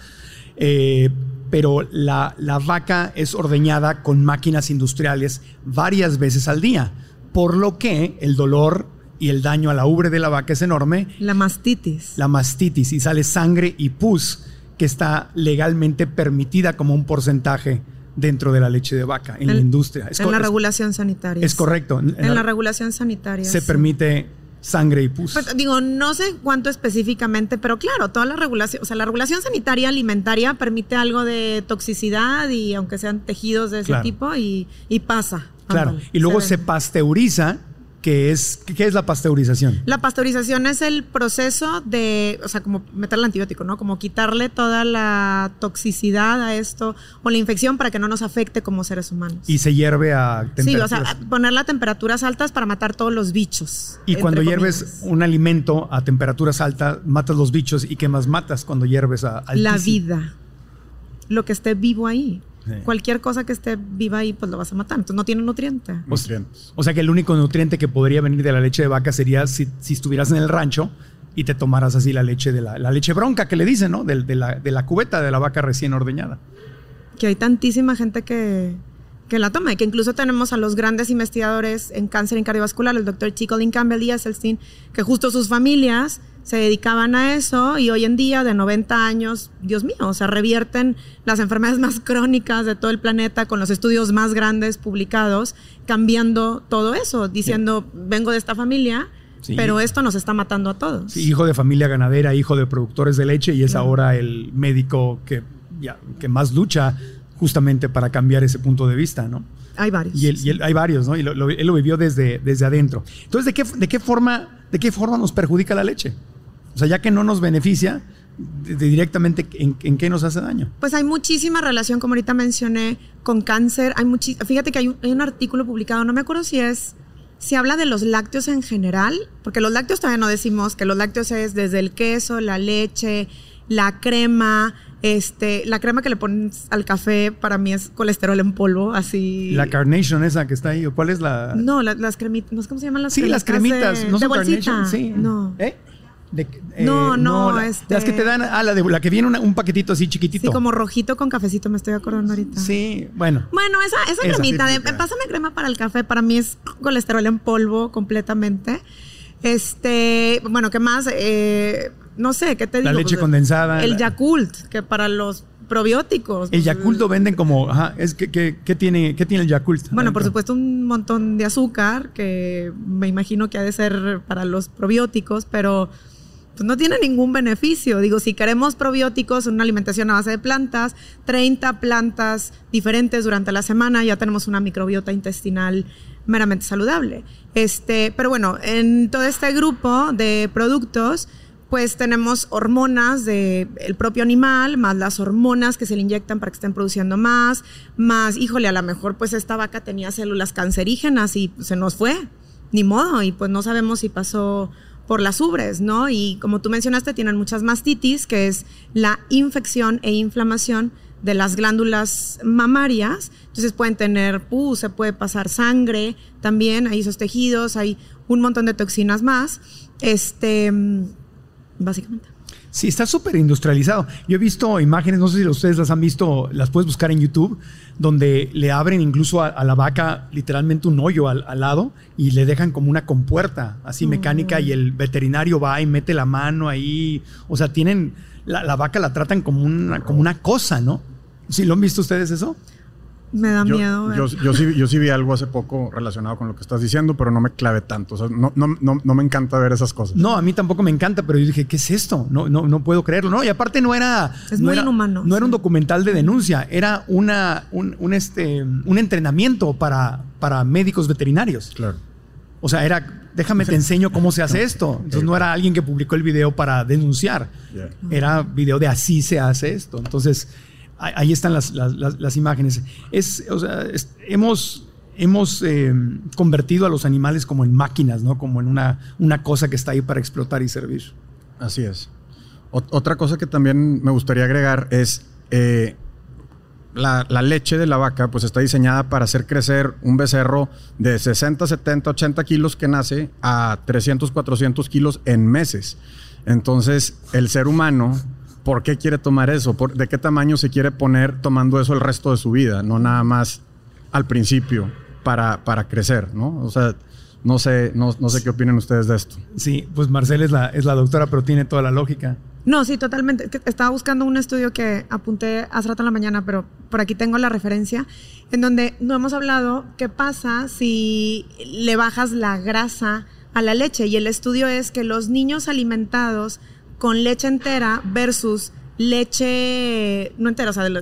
S1: eh, pero la, la, vaca es ordeñada con máquinas industriales varias veces al día, por lo que el dolor y el daño a la ubre de la vaca es enorme.
S2: La mastitis.
S1: La mastitis, y sale sangre y pus que está legalmente permitida como un porcentaje dentro de la leche de vaca, en, la industria.
S2: en la regulación sanitaria.
S1: Es correcto.
S2: En, la, regulación sanitaria.
S1: Se permite sangre y pus.
S2: Pues, digo, no sé cuánto específicamente, pero claro, toda la regulación, o sea, la regulación sanitaria alimentaria permite algo de toxicidad y aunque sean tejidos de ese tipo y, pasa.
S1: Claro, y luego se pasteuriza ¿Qué es, ¿Qué es la pasteurización?
S2: La pasteurización es el proceso de, o sea, como meterle antibiótico, ¿no? Como quitarle toda la toxicidad a esto o la infección para que no nos afecte como seres humanos.
S1: Y se hierve a
S2: temperaturas. Sí, o sea, ponerla a temperaturas altas para matar todos los bichos.
S1: Y cuando hierves un alimento a temperaturas altas, matas los bichos. ¿Y qué más matas cuando hierves a
S2: La vida. Lo que esté vivo ahí. Cualquier cosa que esté viva ahí, pues lo vas a matar. Entonces no tiene nutriente.
S1: Nutrientes. O sea que el único nutriente que podría venir de la leche de vaca sería si, estuvieras en el rancho y te tomaras así la leche de la, leche bronca que le dicen, ¿no? De, la, de, la, cubeta de la vaca recién ordeñada.
S2: Que hay tantísima gente que, que la toma y que incluso tenemos a los grandes investigadores en cáncer y cardiovascular, el doctor Colin Campbell y Esselstyn, que justo sus familias se dedicaban a eso y hoy en día de 90 años, Dios mío, o sea, revierten las enfermedades más crónicas de todo el planeta con los estudios más grandes publicados, cambiando todo eso, diciendo, vengo de esta familia, Pero esto nos está matando a todos.
S1: hijo de familia ganadera, hijo de productores de leche y es ahora el médico que, ya, que más lucha justamente para cambiar ese punto de vista, ¿no?
S2: Hay varios.
S1: Y, él, hay varios, ¿no? Y él lo vivió desde, desde adentro. Entonces, ¿de qué, de, qué forma, ¿de qué forma nos perjudica la leche? O sea, ya que no nos beneficia, directamente ¿en, qué nos hace daño.
S2: Pues hay muchísima relación, como ahorita mencioné, con cáncer. Hay Fíjate que hay un, artículo publicado, no me acuerdo si es, si habla de los lácteos en general, porque los lácteos todavía no decimos que los lácteos es desde el queso, la leche, la crema, este, la crema que le pones al café para mí es colesterol en polvo, así.
S1: La Carnation esa que está ahí, ¿o cuál es la?
S2: No, las cremitas, no sé cómo se llaman las
S1: Sí, las cremitas,
S2: no son Carnation,
S1: sí.
S2: No.
S1: ¿Eh?
S2: Eh, no, no, este...
S1: las que te dan, ah, la, de, la que viene un paquetito así chiquitito.
S2: Sí, como rojito con cafecito, me estoy acordando ahorita.
S1: Sí, bueno.
S2: Bueno, esa, esa, cremita de, pásame crema para el café, para mí es colesterol en polvo completamente. Este, bueno, ¿qué más? Eh, no sé, ¿qué te digo?
S1: La leche condensada.
S2: El Yakult, que para los probióticos.
S1: El pues, Yakult lo venden como, ajá, es que, ¿qué tiene, ¿qué tiene el Yakult?
S2: Bueno, por supuesto un montón de azúcar, que me imagino que ha de ser para los probióticos, pero pues no tiene ningún beneficio. Digo, si queremos probióticos, una alimentación a base de plantas, 30 plantas diferentes durante la semana, ya tenemos una microbiota intestinal meramente saludable. Este, pero bueno, en todo este grupo de productos, pues tenemos hormonas del propio animal, más las hormonas que se le inyectan para que estén produciendo más, más, híjole, a lo mejor pues esta vaca tenía células cancerígenas y se nos fue, ni modo, y pues no sabemos si pasó por las ubres, ¿no? Y como tú mencionaste, tienen muchas mastitis, que es la infección e inflamación de las glándulas mamarias. Entonces pueden tener pus, se puede pasar sangre también, hay esos tejidos, hay un montón de toxinas más. Este, básicamente.
S1: Sí, está súper industrializado. Yo he visto imágenes, no sé si ustedes las han visto, las puedes buscar en YouTube, donde le abren incluso a, la vaca literalmente un hoyo al, lado y le dejan como una compuerta así mm. mecánica y el veterinario va y mete la mano ahí. O sea, tienen, la, la vaca la tratan como una, como una cosa, ¿no? ¿Sí lo han visto ustedes eso?
S2: Me da miedo.
S3: Yo, yo, sí, yo sí vi algo hace poco relacionado con lo que estás diciendo, pero no me clave tanto. O sea, no, no, no, no, me encanta ver esas cosas.
S1: No, a mí tampoco me encanta, pero yo dije, ¿qué es esto? No, no, no puedo creerlo. No, y aparte no era.
S2: Es
S1: no
S2: muy
S1: era,
S2: inhumano.
S1: No era un documental de denuncia, era una, un, un, este, un entrenamiento para, para médicos veterinarios.
S3: Claro.
S1: O sea, era, déjame te enseño cómo se hace esto. Entonces no era alguien que publicó el video para denunciar. Era video de así se hace esto. Entonces ahí están las, imágenes. Es, hemos, hemos eh, convertido a los animales como en máquinas, ¿no? Como en una, una cosa que está ahí para explotar y servir.
S3: Así es. otra cosa que también me gustaría agregar es eh, la, leche de la vaca, pues está diseñada para hacer crecer un becerro de 60, 70, 80 kilos que nace a 300, 400 kilos en meses. Entonces, el ser humano ¿por qué quiere tomar eso? ¿De qué tamaño se quiere poner tomando eso el resto de su vida? No nada más al principio para, para crecer, ¿no? O sea, no sé, no, sé qué opinan ustedes de esto.
S1: Sí, pues Marcel es la, es la doctora, pero tiene toda la lógica.
S2: No, sí, totalmente. Estaba buscando un estudio que apunté hace rato en la mañana, pero por aquí tengo la referencia, en donde no hemos hablado qué pasa si le bajas la grasa a la leche. Y el estudio es que los niños alimentados con leche entera versus leche no entera, o sea, al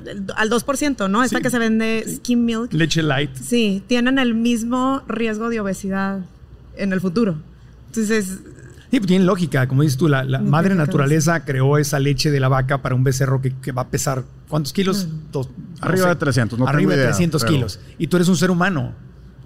S2: 2%, ¿no? Esta que se vende skim milk.
S1: Leche light.
S2: Sí, tienen el mismo riesgo de obesidad en el futuro. Entonces...
S1: Sí, pues tiene lógica, como dices tú, la, madre naturaleza creó esa leche de la vaca para un becerro que, va a pesar, ¿cuántos kilos?
S3: arriba de 300, no
S1: Arriba de 300 kilos. Y tú eres un ser humano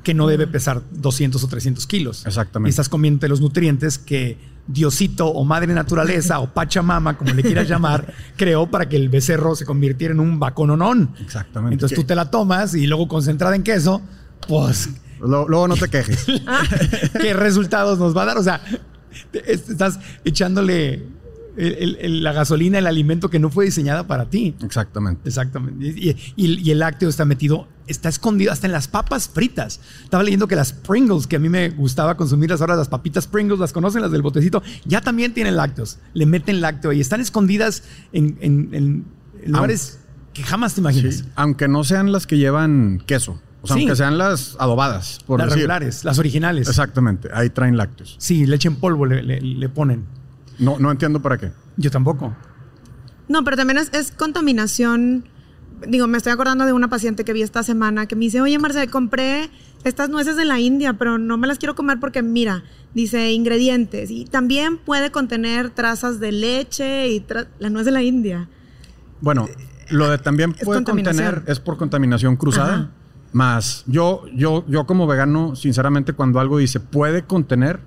S1: que no debe pesar 200 o 300 kilos.
S3: Exactamente.
S1: Y estás comiendo los nutrientes que Diosito o Madre Naturaleza o Pachamama, como le quieras llamar, creó para que el becerro se convirtiera en un bacononón.
S3: Exactamente.
S1: Entonces tú te la tomas y luego concentrada en queso, pues...
S3: Luego no te quejes.
S1: ¿Qué resultados nos va a dar? O sea, estás echándole la gasolina, el alimento que no fue diseñada para ti.
S3: Exactamente.
S1: Exactamente. Y, el lácteo está metido, está escondido hasta en las papas fritas. Estaba leyendo que las Pringles, que a mí me gustaba consumir las horas, las papitas Pringles, las conocen, las del botecito, ya también tienen lácteos. Le meten lácteo y están escondidas en, lugares que jamás te imaginas.
S3: aunque no sean las que llevan queso. O sea, aunque sean las adobadas,
S1: por Las regulares, las originales.
S3: Exactamente, ahí traen lácteos.
S1: Sí, leche en polvo le ponen.
S3: No, no entiendo para qué.
S1: Yo tampoco.
S2: No, pero también es, contaminación. Digo, me estoy acordando de una paciente que vi esta semana que me dice, oye, Marcel, compré estas nueces de la India, pero no me las quiero comer porque, mira, dice ingredientes. Y también puede contener trazas de leche y la nuez de la India.
S3: Bueno, lo de también puede contener es por contaminación cruzada. Más, yo, yo, yo como vegano, sinceramente, cuando algo dice puede contener,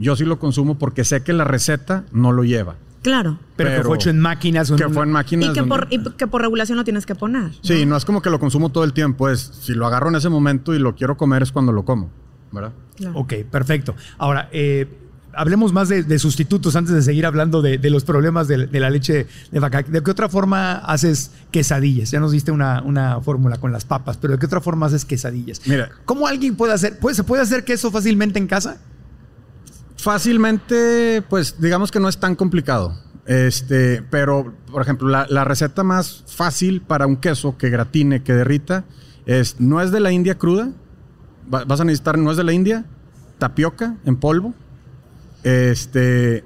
S3: yo sí lo consumo porque sé que la receta no lo lleva.
S2: Claro.
S1: Pero, que fue hecho en máquinas.
S3: que fue en máquinas.
S2: Y que, por, que, por, regulación lo tienes que poner.
S3: Sí, ¿no? es como que lo consumo todo el tiempo. Es, si lo agarro en ese momento y lo quiero comer es cuando lo como. ¿Verdad?
S1: Ok, perfecto. Ahora, eh, hablemos más de, sustitutos antes de seguir hablando de, los problemas de, la leche de vaca. ¿De qué otra forma haces quesadillas? Ya nos diste una, una fórmula con las papas, pero ¿de qué otra forma haces quesadillas?
S3: Mira.
S1: ¿Cómo alguien puede hacer? ¿Se puede hacer queso fácilmente en casa?
S3: Fácilmente, pues digamos que no es tan complicado. Este, pero, por ejemplo, la, receta más fácil para un queso que gratine, que derrita, es no es de la India cruda. vas a necesitar no es de la India, tapioca en polvo. Este,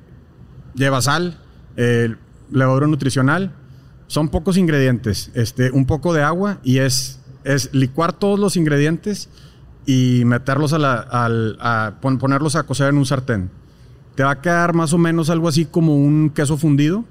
S3: lleva sal, levadura nutricional. Son pocos ingredientes. Este, un poco de agua y es, es licuar todos los ingredientes y meterlos a la, al, a ponerlos a cocer en un sartén. Te va a quedar más o menos algo así como un queso fundido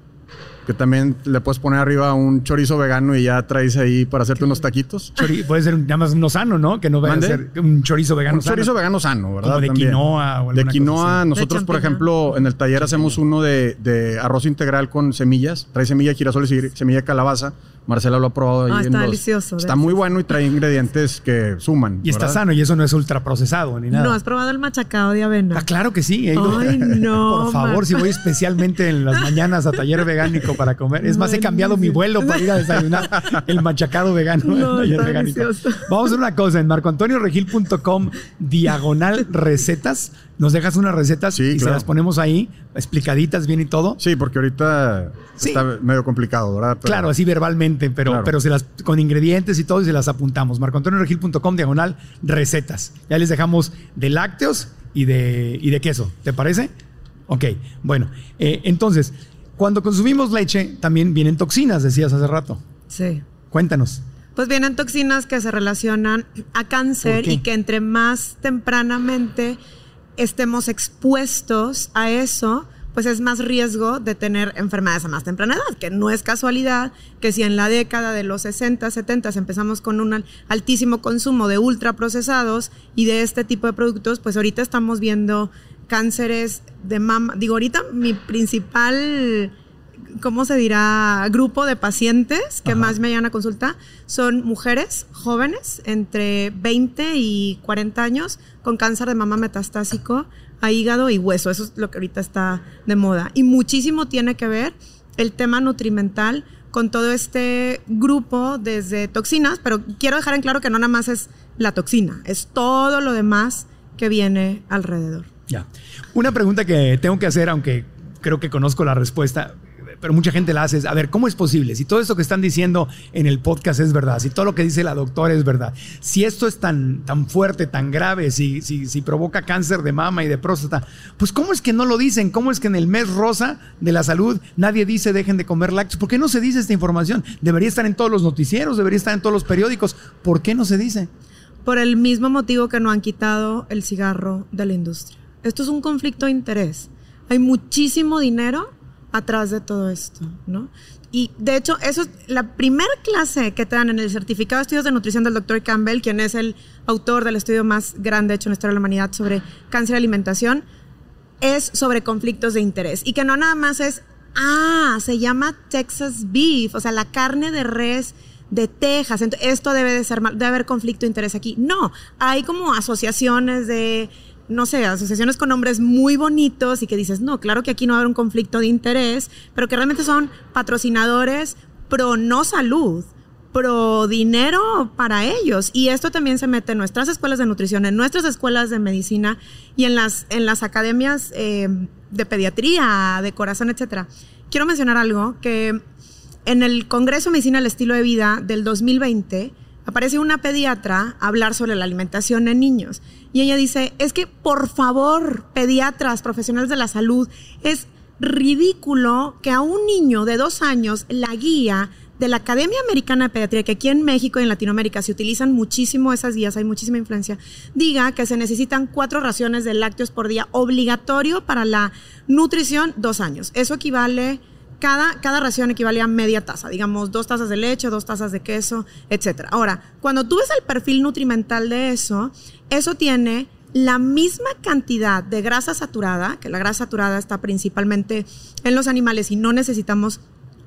S3: que también le puedes poner arriba un chorizo vegano y ya traes ahí para hacerte unos taquitos.
S1: puede ser nada más uno sano, ¿no? Que no vaya a ser un chorizo vegano
S3: un chorizo vegano sano, ¿verdad?
S1: de quinoa o
S3: De quinoa. Nosotros, por ejemplo, en el taller hacemos uno de, de, arroz integral con semillas. Trae semilla de girasol y semilla de calabaza. Marcela lo ha probado ahí.
S2: Ah, está delicioso.
S3: Está muy bueno y trae ingredientes que suman.
S1: Y está sano y eso no es ultraprocesado ni nada.
S2: No, ¿has probado el machacado de avena?
S1: Ah, claro que sí.
S2: Ay, no.
S1: Por favor, si voy especialmente en las mañanas a taller vegánico para comer. Es más, he cambiado mi vuelo para ir a desayunar el machacado vegano.
S2: No, está Delicioso.
S1: Vamos a hacer una cosa. En marcoantonioregil.com diagonal recetas nos dejas unas recetas y se las ponemos ahí, explicaditas bien y todo.
S3: Sí, porque ahorita está medio complicado, ¿verdad?
S1: claro, así verbalmente, pero, pero se las, con ingredientes y todo y se las apuntamos. marcoantonioregil.com diagonal recetas. Ya les dejamos de lácteos y de, y de queso. ¿Te parece? Ok, bueno. Eh, entonces, cuando consumimos leche también vienen toxinas, decías hace rato.
S2: Sí.
S1: Cuéntanos.
S2: Pues vienen toxinas que se relacionan a cáncer y que entre más tempranamente estemos expuestos a eso, pues es más riesgo de tener enfermedades a más temprana edad, que no es casualidad que si en la década de los 60, 70 empezamos con un altísimo consumo de ultraprocesados y de este tipo de productos, pues ahorita estamos viendo cánceres de mama. Digo, ahorita mi principal ¿cómo se dirá? Grupo de pacientes que más me llegan a consulta son mujeres jóvenes entre 20 y 40 años con cáncer de mama metastásico a hígado y hueso. Eso es lo que ahorita está de moda. Y muchísimo tiene que ver el tema nutrimental con todo este grupo desde toxinas, pero quiero dejar en claro que no nada más es la toxina, es todo lo demás que viene alrededor.
S1: Ya. Una pregunta que tengo que hacer, aunque creo que conozco la respuesta pero mucha gente la hace. A ver, ¿cómo es posible? Si todo esto que están diciendo en el podcast es verdad, si todo lo que dice la doctora es verdad, si esto es tan, tan fuerte, tan grave, si, si, si provoca cáncer de mama y de próstata, pues ¿cómo es que no lo dicen? ¿Cómo es que en el mes rosa de la salud nadie dice dejen de comer lácteos? ¿Por qué no se dice esta información? Debería estar en todos los noticieros, debería estar en todos los periódicos. ¿Por qué no se dice?
S2: Por el mismo motivo que no han quitado el cigarro de la industria. Esto es un conflicto de interés. Hay muchísimo dinero atrás de todo esto, ¿no? Y de hecho, eso es la primera clase que te dan en el certificado de estudios de nutrición del doctor Campbell, quien es el autor del estudio más grande hecho en la historia de la humanidad sobre cáncer y alimentación, es sobre conflictos de interés. Y que no nada más es, ah, se llama Texas Beef, o sea, la carne de res de Texas. Esto debe de ser, debe haber conflicto de interés aquí. No, hay como asociaciones de no sé, asociaciones con nombres muy bonitos y que dices, no, claro que aquí no haber un conflicto de interés, pero que realmente son patrocinadores pro no salud, pro dinero para ellos. Y esto también se mete en nuestras escuelas de nutrición, en nuestras escuelas de medicina y en las, en las academias eh, de pediatría, de corazón, etc. Quiero mencionar algo que en el Congreso de Medicina del Estilo de Vida del 2020, aparece una pediatra a hablar sobre la alimentación en niños. Y ella dice, es que por favor, pediatras, profesionales de la salud, es ridículo que a un niño de dos años la guía de la Academia Americana de Pediatría, que aquí en México y en Latinoamérica se utilizan muchísimo esas guías, hay muchísima influencia, diga que se necesitan cuatro raciones de lácteos por día obligatorio para la nutrición dos años. Eso equivale cada, ración equivale a media taza, digamos dos tazas de leche, dos tazas de queso, etc. Ahora, cuando tú ves el perfil nutrimental de eso, eso tiene la misma cantidad de grasa saturada, que la grasa saturada está principalmente en los animales y no necesitamos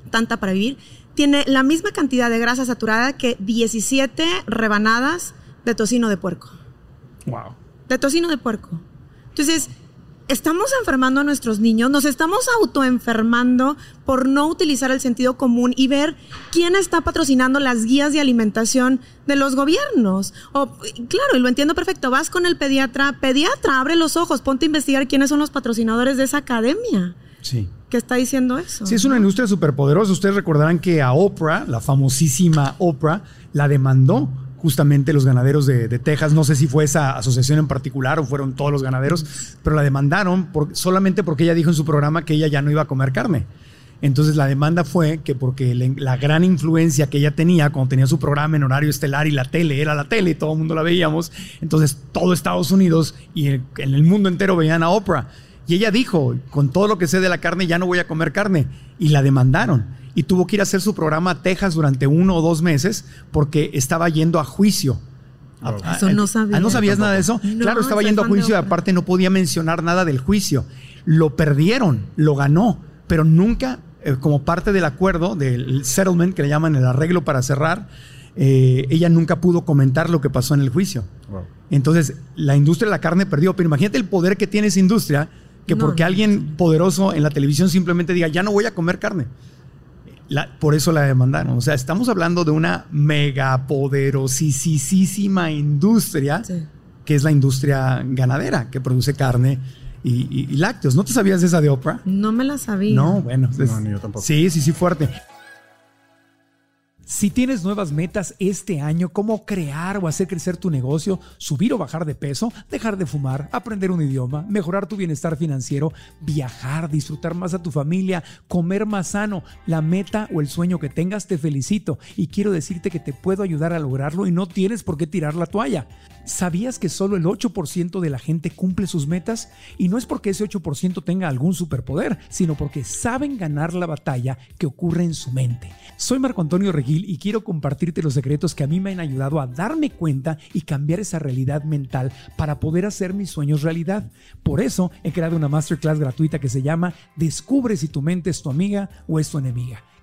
S2: tanta para vivir, tiene la misma cantidad de grasa saturada que 17 rebanadas de tocino de puerco.
S1: Wow.
S2: De tocino de puerco. Entonces, estamos enfermando a nuestros niños, nos estamos autoenfermando por no utilizar el sentido común y ver quién está patrocinando las guías de alimentación de los gobiernos. O, claro, y lo entiendo perfecto, vas con el pediatra, pediatra, abre los ojos, ponte a investigar quiénes son los patrocinadores de esa academia.
S1: Sí.
S2: ¿Qué está diciendo eso?
S1: Sí, es una industria súper poderosa. Ustedes recordarán que a Oprah, la famosísima Oprah, la demandó justamente los ganaderos de, Texas. No sé si fue esa asociación en particular o fueron todos los ganaderos, pero la demandaron solamente porque ella dijo en su programa que ella ya no iba a comer carne. Entonces la demanda fue que porque la gran influencia que ella tenía cuando tenía su programa en horario estelar y la tele era la tele y todo el mundo la veíamos, entonces todo Estados Unidos y en el mundo entero veían a Oprah. Y ella dijo, con todo lo que sé de la carne ya no voy a comer carne. Y la demandaron y tuvo que ir a hacer su programa a Texas durante uno o dos meses porque estaba yendo a juicio.
S2: Eso no sabía.
S1: Ah, ¿No sabías nada de eso? claro, estaba yendo a juicio y aparte no podía mencionar nada del juicio. Lo perdieron, lo ganó, pero nunca, eh, como parte del acuerdo, del settlement, que le llaman el arreglo para cerrar, eh, ella nunca pudo comentar lo que pasó en el juicio. Entonces, la industria de la carne perdió, pero imagínate el poder que tiene esa industria, que porque alguien poderoso en la televisión simplemente diga, ya no voy a comer carne por eso la demandaron. O sea, estamos hablando de una megapoderosísima industria, que es la industria ganadera, que produce carne y, lácteos. ¿No te sabías de esa de Oprah?
S2: No me la sabía.
S1: No, bueno.
S3: no, ni yo tampoco.
S1: Sí, sí, sí, fuerte. Si tienes nuevas metas este año, como crear o hacer crecer tu negocio, subir o bajar de peso, dejar de fumar, aprender un idioma, mejorar tu bienestar financiero, viajar, disfrutar más a tu familia, comer más sano, la meta o el sueño que tengas, te felicito y quiero decirte que te puedo ayudar a lograrlo y no tienes por qué tirar la toalla. ¿Sabías que solo el 8% de la gente cumple sus metas? Y no es porque ese 8% tenga algún superpoder, sino porque saben ganar la batalla que ocurre en su mente. Soy Marco Antonio Regil y quiero compartirte los secretos que a mí me han ayudado a darme cuenta y cambiar esa realidad mental para poder hacer mis sueños realidad. Por eso he creado una masterclass gratuita que se llama Descubre si tu mente es tu amiga o es tu enemiga.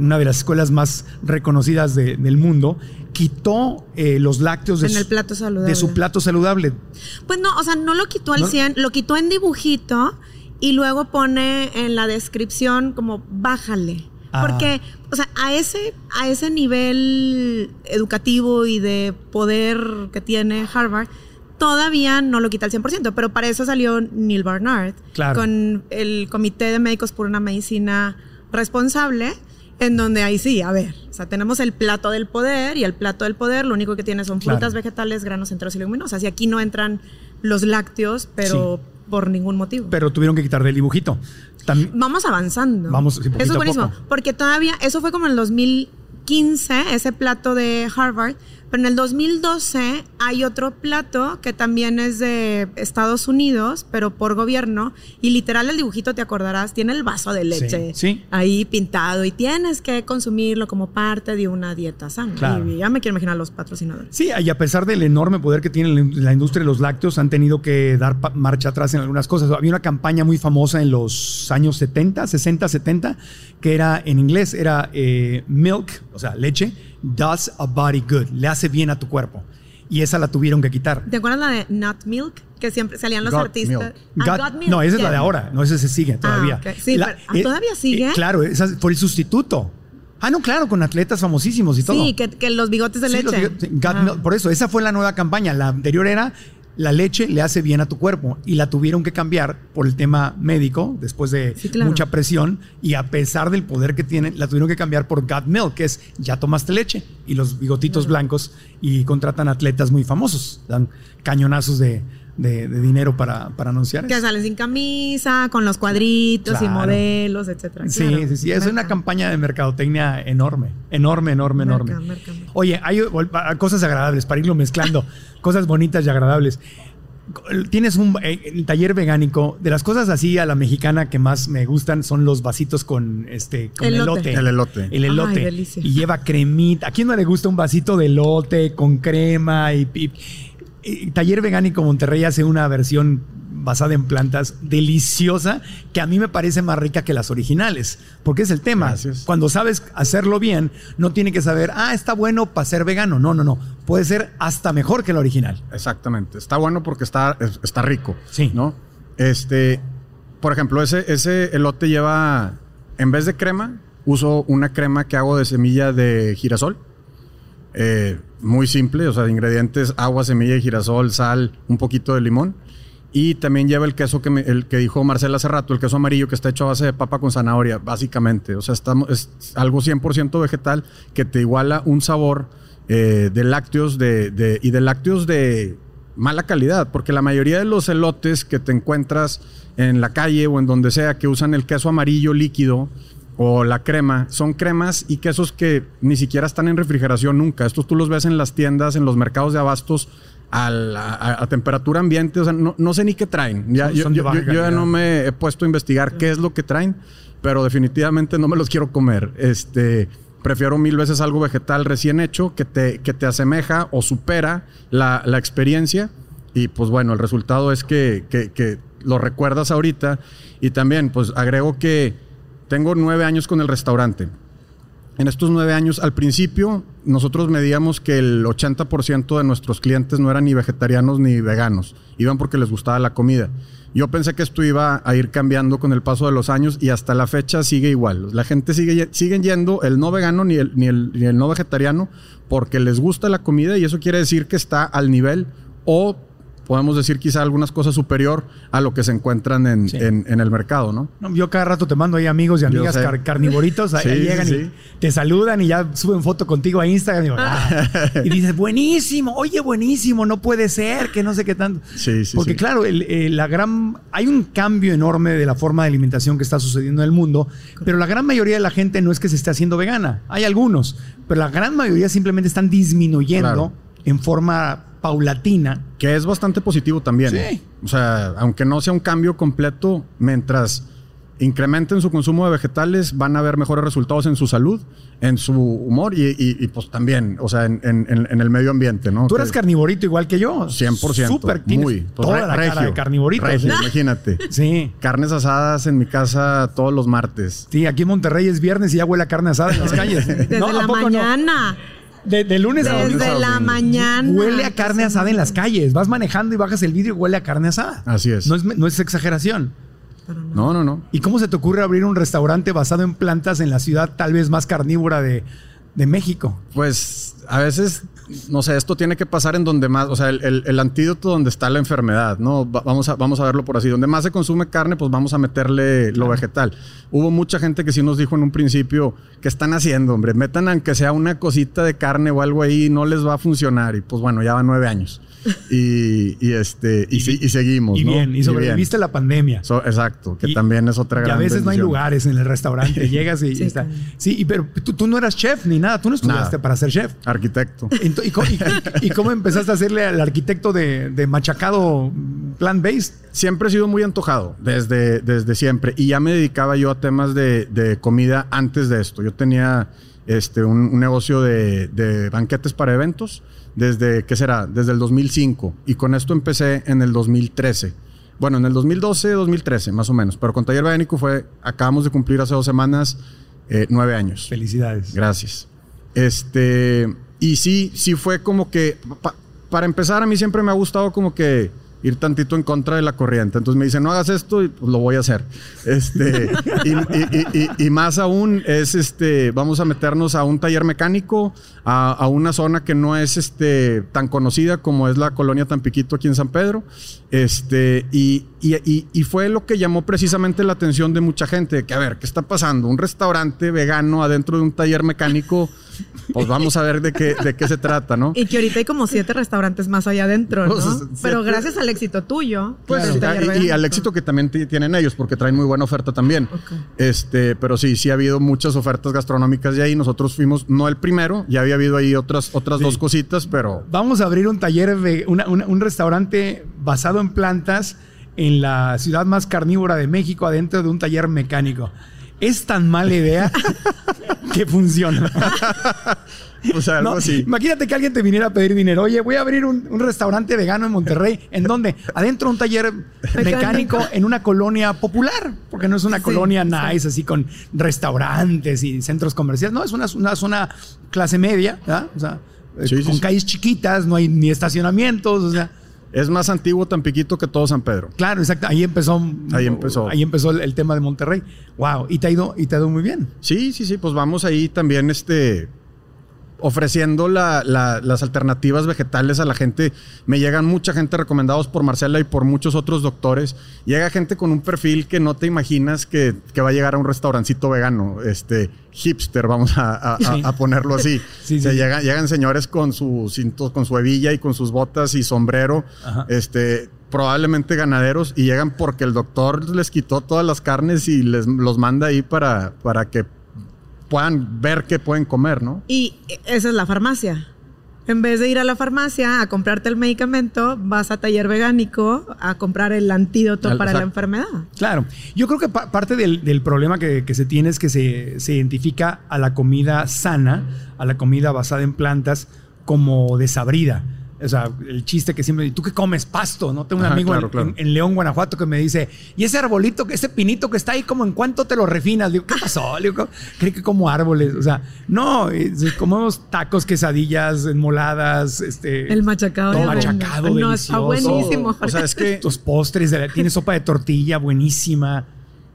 S1: una de las escuelas más reconocidas de- del mundo, quitó eh, los lácteos de,
S2: En
S1: su-
S2: el plato saludable.
S1: de su plato saludable.
S2: Pues no, o sea, no lo quitó al
S1: ¿No?
S2: 100, lo quitó en dibujito y luego pone en la descripción como bájale.
S1: Ah.
S2: Porque, o sea, a ese, a ese nivel educativo y de poder que tiene Harvard, todavía no lo quita al 100%, pero para eso salió Neil Barnard
S1: Claro.
S2: con el Comité de Médicos por una Medicina Responsable, en donde ahí sí, a ver, o sea, tenemos el plato del poder y el plato del poder lo único que tiene son
S1: Claro.
S2: frutas, vegetales, granos enteros y leguminosas. Y aquí no entran los lácteos, pero por ningún motivo.
S1: Pero tuvieron que quitar del dibujito. Tam-
S2: Vamos avanzando.
S1: Vamos, sí,
S2: eso es buenísimo. Porque todavía, eso fue como en el 2015, ese plato de Harvard. Pero en el 2012 hay otro plato que también es de Estados Unidos, pero por gobierno. Y literal el dibujito, te acordarás, tiene el vaso de leche
S1: sí.
S2: ahí pintado y tienes que consumirlo como parte de una dieta sana.
S1: Claro.
S2: Y ya me quiero imaginar los patrocinadores.
S1: Sí, y a pesar del enorme poder que tiene la in- la industria de los lácteos, han tenido que dar marcha atrás en algunas cosas. Había una campaña muy famosa en los años 70, 60, 70, que era en inglés, era eh, milk, o sea, leche, does a body good, le hace bien a tu cuerpo. Y esa la tuvieron que quitar.
S2: ¿Te acuerdas la de Nut Milk? Que siempre salían los
S3: Got
S2: artistas.
S3: Milk.
S2: Ah,
S1: Got-
S2: Got Milk,
S1: no, esa es la de ahora, no, esa se sigue todavía.
S2: ok. Sí, pero- ah, ¿todavía sigue?
S1: claro, esa fue el sustituto. Ah, no, claro, con atletas famosísimos y todo.
S2: Sí, que, que los bigotes de
S1: Sí,
S2: leche.
S1: bigotes- Got
S2: Ah.
S1: Milk. Por eso, esa fue la nueva campaña. La anterior era la leche le hace bien a tu cuerpo. Y la tuvieron que cambiar por el tema médico después de
S2: Sí, claro.
S1: mucha presión. Y a pesar del poder que tienen, la tuvieron que cambiar por Got Milk, que es ya tomaste leche y los bigotitos blancos y contratan atletas muy famosos, dan cañonazos de, de- de dinero para, para anunciar
S2: Que
S1: eso.
S2: salen sin camisa, con los cuadritos y modelos, etcétera.
S1: Sí,
S2: Claro.
S1: sí, sí, es una campaña de mercadotecnia enorme, enorme, enorme,
S2: Merca,
S1: enorme.
S2: merca.
S1: Oye, hay cosas agradables para irlo mezclando, cosas bonitas y agradables. Tienes un eh, el taller vegánico. De las cosas así a la mexicana que más me gustan son los vasitos con este con
S2: Elote.
S1: elote.
S3: El elote.
S1: El elote.
S2: Ay,
S1: y lleva cremita. ¿A quién no le gusta un vasito de elote con crema? Y, y- y Taller Vegánico Monterrey hace una versión basada en plantas deliciosa que a mí me parece más rica que las originales. Porque es el tema.
S3: Gracias.
S1: Cuando sabes hacerlo bien, no tiene que saber, ah, está bueno para ser vegano. No, no, no. Puede ser hasta mejor que la original.
S3: Exactamente. Está bueno porque está, es- está rico.
S1: Sí.
S3: ¿No? Este, por ejemplo, ese, ese elote lleva, en vez de crema, uso una crema que hago de semilla de girasol. Eh, muy simple, o sea, ingredientes, agua, semilla de girasol, sal, un poquito de limón. Y también lleva el queso que, el que dijo Marcela hace rato, el queso amarillo que está hecho a base de papa con zanahoria, básicamente. O sea, estamos, es algo 100% vegetal que te iguala un sabor eh, de lácteos de- y de lácteos de mala calidad, porque la mayoría de los elotes que te encuentras en la calle o en donde sea que usan el queso amarillo líquido o la crema, son cremas y quesos que ni siquiera están en refrigeración nunca. Estos tú los ves en las tiendas, en los mercados de abastos a, la- a- a temperatura ambiente, o sea, no, no sé ni qué traen. Ya,
S1: Son-
S3: yo,
S1: son de
S3: yo-
S1: baja
S3: yo- yo ya no me he puesto a investigar qué es lo que traen, pero definitivamente no me los quiero comer. Este, prefiero mil veces algo vegetal recién hecho que te, que te asemeja o supera la, la experiencia. Y pues bueno, el resultado es que, que- que lo recuerdas ahorita. Y también, pues agrego que tengo nueve años con el restaurante. en estos nueve años, al principio nosotros medíamos que el 80% de nuestros clientes no eran ni vegetarianos ni veganos, iban porque les gustaba la comida. Yo pensé que esto iba a ir cambiando con el paso de los años y hasta la fecha sigue igual. La gente sigue yendo el no vegano ni el, ni el, ni el no vegetariano porque les gusta la comida y eso quiere decir que está al nivel o podemos decir quizá algunas cosas superior a lo que se encuentran en, en, el mercado, ¿no?
S1: Yo cada rato te mando ahí amigos y amigas carnivoritos, ahí llegan y te saludan y ya suben foto contigo a Instagram y, ah". y, dices, buenísimo, oye, buenísimo, no puede ser, que no sé qué tanto. Sí, sí, Porque claro, la gran, hay un cambio enorme de la forma de alimentación que está sucediendo en el mundo, pero la gran mayoría de la gente no es que se esté haciendo vegana, hay algunos, pero la gran mayoría simplemente están disminuyendo en forma paulatina.
S3: Que es bastante positivo también.
S1: Sí.
S3: O sea, aunque no sea un cambio completo, mientras incrementen su consumo de vegetales, van a ver mejores resultados en su salud, en su humor y, pues también, o sea, en, el medio ambiente, ¿no?
S1: Tú eres carnivorito igual que yo.
S3: 100%.
S1: Súper, muy. Pues, toda la regio, cara de carnivorito.
S3: imagínate.
S1: Sí.
S3: Carnes asadas en mi casa todos los martes.
S1: Sí, aquí en Monterrey es viernes y ya huele a carne asada en las calles.
S2: Desde la mañana.
S1: De, lunes a
S2: domingo. Desde la mañana.
S1: Huele a carne asada en las calles. Vas manejando y bajas el vidrio y huele a carne asada.
S3: Así es.
S1: No es, no es exageración.
S3: No, no, no.
S1: ¿Y cómo se te ocurre abrir un restaurante basado en plantas en la ciudad tal vez más carnívora de, de México?
S3: Pues a veces no sé, esto tiene que pasar en donde más, o sea, el, antídoto donde está la enfermedad, ¿no? vamos, a, vamos a verlo por así. Donde más se consume carne, pues vamos a meterle lo vegetal. Hubo mucha gente que sí nos dijo en un principio, ¿qué están haciendo, hombre? Metan aunque sea una cosita de carne o algo ahí, no les va a funcionar. Y pues bueno, ya van nueve años. Y, este, y, seguimos.
S1: Y bien, y sobreviviste la pandemia.
S3: exacto, que también es otra gran.
S1: Y a veces no hay lugares en el restaurante, llegas y, está. Sí, pero tú, no eras chef ni nada, tú no estudiaste para ser chef.
S3: Arquitecto.
S1: ¿Y, cómo, empezaste a hacerle al arquitecto de, machacado plant-based?
S3: Siempre he sido muy antojado, desde, desde siempre. Y ya me dedicaba yo a temas de, comida antes de esto. Yo tenía este, un, negocio de, de banquetes para eventos desde, ¿qué será? Desde el 2005. Y con esto empecé en el 2013. Bueno, en el 2012, 2013, más o menos. Pero con Taller Bénico fue, acabamos de cumplir hace dos semanas eh, nueve años.
S1: Felicidades.
S3: Gracias. Este, y sí, sí fue como que, para empezar, a mí siempre me ha gustado como que ir tantito en contra de la corriente. Entonces me dicen, no hagas esto y pues lo voy a hacer. Este, y, más aún es, este, vamos a meternos a un taller mecánico, a, una zona que no es este, tan conocida como es la colonia Tampiquito aquí en San Pedro. Este, y, fue lo que llamó precisamente la atención de mucha gente, que a ver, ¿qué está pasando? Un restaurante vegano adentro de un taller mecánico pues vamos a ver de qué, de qué se trata, ¿no?
S2: Y que ahorita hay como siete restaurantes más allá adentro, ¿no? Pues, Pero gracias al éxito tuyo.
S3: Pues, y, al éxito que también tienen ellos, porque traen muy buena oferta también. Este, pero sí, sí ha habido muchas ofertas gastronómicas de ahí. Nosotros fuimos, no el primero, ya había habido ahí otras, otras dos cositas, pero.
S1: Vamos a abrir un taller, de un restaurante basado en plantas en la ciudad más carnívora de México, adentro de un taller mecánico es tan mala idea que funciona.
S3: o sea, algo así.
S1: Imagínate que alguien te viniera a pedir dinero. Oye, voy a abrir un, restaurante vegano en Monterrey. ¿En dónde? Adentro de un taller mecánico en una colonia popular. Porque no es una colonia nice, así con restaurantes y centros comerciales. No, es una, una zona clase media, O sea, con calles chiquitas, no hay ni estacionamientos, o sea.
S3: Es más antiguo Tampiquito que todo San Pedro.
S1: Claro, exacto. Ahí empezó.
S3: Ahí empezó.
S1: Ahí empezó el, tema de Monterrey. Wow. Y te ha ido, y te ha ido muy bien.
S3: Sí, sí, sí. Pues vamos ahí también, este ofreciendo las alternativas vegetales a la gente. Me llegan mucha gente recomendados por Marcela y por muchos otros doctores. Llega gente con un perfil que no te imaginas que, va a llegar a un restaurancito vegano, este hipster, vamos a, ponerlo así. llegan, llegan, señores con su cinto, con su hebilla y con sus botas y sombrero, este probablemente ganaderos y llegan porque el doctor les quitó todas las carnes y les los manda ahí para, para que puedan ver qué pueden comer, ¿no?
S2: Y esa es la farmacia. En vez de ir a la farmacia a comprarte el medicamento, vas a taller vegánico a comprar el antídoto para la enfermedad.
S1: Claro. Yo creo que parte del, problema que, se tiene es que se, se, identifica a la comida sana, a la comida basada en plantas, como desabrida. O sea, el chiste que siempre, ¿y tú qué comes? Pasto, ¿no? Tengo un
S3: Ajá,
S1: amigo
S3: claro,
S1: en,
S3: claro.
S1: en- en León, Guanajuato, que me dice, ¿y ese arbolito, ese pinito que está ahí, como en cuánto te lo refinas? Le digo, ¿qué pasó? Le digo, "¿Cómo? cree que como árboles. O sea, no, es- comemos tacos, quesadillas, enmoladas, este.
S2: El machacado.
S1: todo machacado.
S2: No,
S1: delicioso.
S2: está buenísimo.
S3: O sea, es que...
S1: Tus postres, de la- tiene sopa de tortilla buenísima.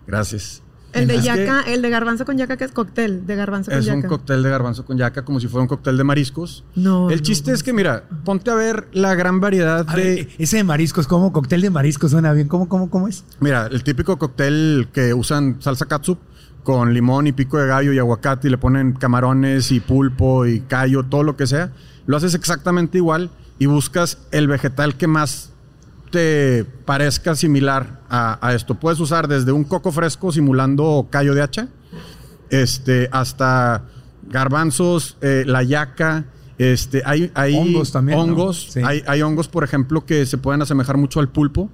S3: Gracias.
S2: El de
S3: Es que-
S2: yaca, el de garbanzo con yaca, que es cóctel de garbanzo con
S3: Es
S2: yaca.
S3: un cóctel de garbanzo con yaca, como si fuera un cóctel de mariscos.
S2: No,
S3: El
S2: no,
S3: chiste
S2: no.
S3: es que, mira, ponte a ver la gran variedad
S1: A
S3: de.
S1: ver, ese de mariscos, como cóctel de mariscos suena bien. ¿Cómo, cómo, cómo es?
S3: Mira, el típico cóctel que usan salsa katsup con limón y pico de gallo y aguacate y le ponen camarones y pulpo y callo, todo lo que sea. Lo haces exactamente igual y buscas el vegetal que más te parezca similar a, a esto. Puedes usar desde un coco fresco simulando callo de hacha, este, hasta garbanzos, eh, la yaca, este, hay, hay
S1: Hongos también, ¿no?
S3: hongos,
S1: Sí.
S3: hay, hay hongos, por ejemplo, que se pueden asemejar mucho al pulpo.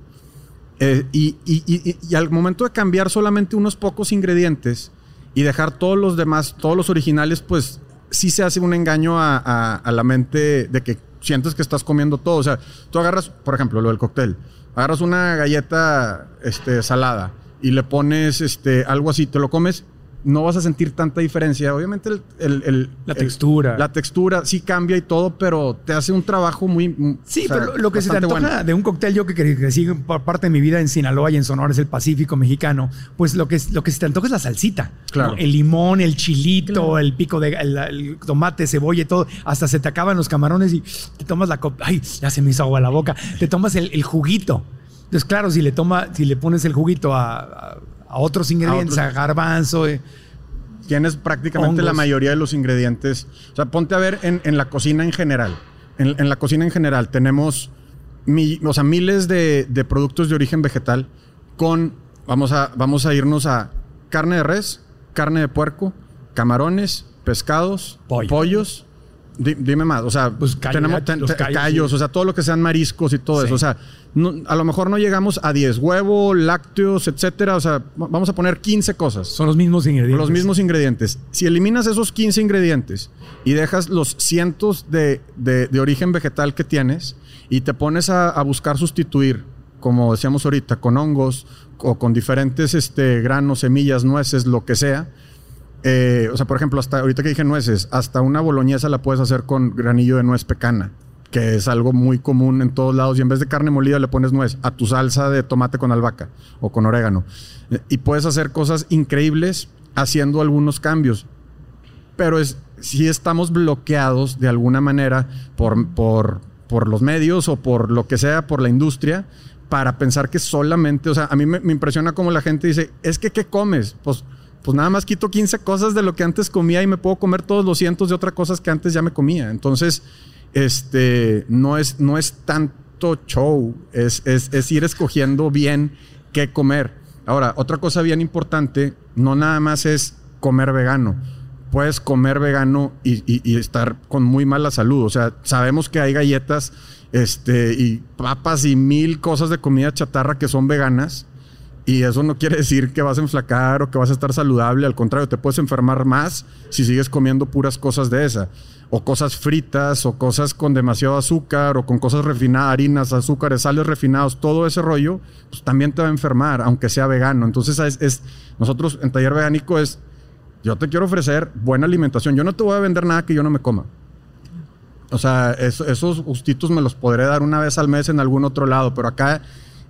S3: Eh, y, y- y- y al momento de cambiar solamente unos pocos ingredientes y dejar todos los demás, todos los originales, pues sí se hace un engaño a, a- a la mente de que sientes que estás comiendo todo. O sea, tú agarras, por ejemplo, lo del cóctel, agarras una galleta este, salada y le pones este, algo así, te lo comes, no vas a sentir tanta diferencia. Obviamente el- el- el-
S1: La
S3: el-
S1: textura.
S3: La textura sí cambia y todo, pero te hace un trabajo muy...
S1: Sí,
S3: o sea,
S1: pero lo, que se te antoja
S3: bueno.
S1: de un cóctel, yo que cre- crecí por parte de mi vida en Sinaloa y en Sonora, es el Pacífico mexicano, pues lo que, es- lo que se te antoja es la salsita.
S3: Claro.
S1: ¿no? El limón, el chilito,
S2: Claro.
S1: el pico de el, el tomate, cebolla y todo. Hasta se te acaban los camarones y te tomas la copa. Ay, ya se me hizo agua la boca. Te tomas el, el juguito. Entonces, claro, si le, toma, si le pones el juguito a, a- a otros ingredientes, a,
S3: otros.
S1: garbanzo, eh,
S3: tienes prácticamente la mayoría de los ingredientes. O sea, ponte a ver en, en la cocina en general. En, en la cocina en general tenemos mi- o sea, miles de, de productos de origen vegetal con, vamos a, vamos a irnos a carne de res, carne de puerco, camarones, pescados,
S1: Pollo.
S3: pollos. Di- dime más, o sea,
S1: Pues
S3: tenemos ten-
S1: los
S3: te-
S1: callos,
S3: callos,
S1: sí.
S3: o sea, todo lo que sean mariscos y todo
S1: Sí.
S3: eso. O sea, no- a lo mejor no llegamos a 10 huevo, lácteos, etcétera. O sea, va- vamos a poner 15 cosas.
S1: son los mismos ingredientes.
S3: Los mismos ingredientes. Si eliminas esos 15 ingredientes y dejas los cientos de, de- de origen vegetal que tienes y te pones a, a buscar sustituir, como decíamos ahorita, con hongos o con diferentes este, granos, semillas, nueces, lo que sea. Eh, o sea, por ejemplo, hasta ahorita que dije nueces, hasta una boloñesa la puedes hacer con granillo de nuez pecana, que es algo muy común en todos lados. Y en vez de carne molida le pones nuez a tu salsa de tomate con albahaca o con orégano. Y puedes hacer cosas increíbles haciendo algunos cambios. Pero es, si estamos bloqueados de alguna manera por, por, por los medios o por lo que sea, por la industria, para pensar que solamente, o sea, a mí me, me impresiona como la gente dice, es que ¿qué comes? Pues, pues nada más quito 15 cosas de lo que antes comía y me puedo comer todos los cientos de otras cosas que antes ya me comía. Entonces, este, no es, no es tanto show, es, es, es ir escogiendo bien qué comer. Ahora, otra cosa bien importante, no nada más es comer vegano. Puedes comer vegano y, estar con muy mala salud. O sea, sabemos que hay galletas este, y papas y mil cosas de comida chatarra que son veganas. Y eso no quiere decir que vas a enflacar o que vas a estar saludable. Al contrario, te puedes enfermar más si sigues comiendo puras cosas de esa. O cosas fritas, o cosas con demasiado azúcar, o con cosas refinadas, harinas, azúcares, sales refinados, todo ese rollo, pues también te va a enfermar, aunque sea vegano. Entonces, es, es- nosotros en Taller Vegánico es, yo te quiero ofrecer buena alimentación. Yo no te voy a vender nada que yo no me coma. O sea, eso- esos gustitos me los podré dar una vez al mes en algún otro lado, pero acá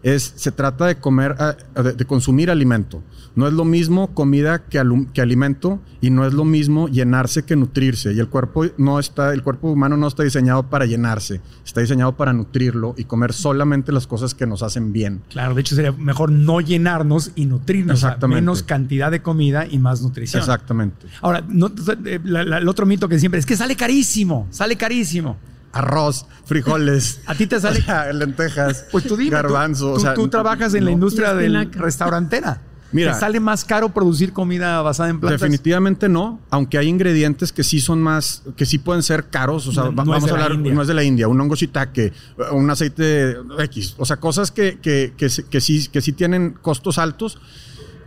S3: es, se trata de comer, ah, de, consumir alimento. No es lo mismo comida que, que alimento y no es lo mismo llenarse que nutrirse. Y el cuerpo no está, el cuerpo humano no está diseñado para llenarse, está diseñado para nutrirlo y comer solamente las cosas que nos hacen bien.
S1: Claro, de hecho sería mejor no llenarnos y nutrirnos. o sea,
S3: Exactamente.
S1: menos cantidad de comida y más nutrición.
S3: Exactamente.
S1: Ahora, no- eh, la- la- el otro mito que siempre es que sale carísimo, sale carísimo.
S3: Arroz, frijoles.
S1: A ti te sale-
S3: o sea, lentejas.
S1: Pues tú dime, tú-
S3: garbanzo.
S1: tú,
S3: o sea,
S1: tú trabajas en la industria del
S2: espinaca.
S1: restaurantera.
S3: Mira.
S1: ¿Te sale más caro producir comida basada en plantas?
S3: Definitivamente no, aunque hay ingredientes que sí son más, que sí pueden ser caros. O sea,
S1: No- no
S3: vamos
S1: de
S3: a
S1: la
S3: hablar, no es de la India, un hongo shiitake, un aceite X. O sea, cosas que, que, que sí, que sí tienen costos altos,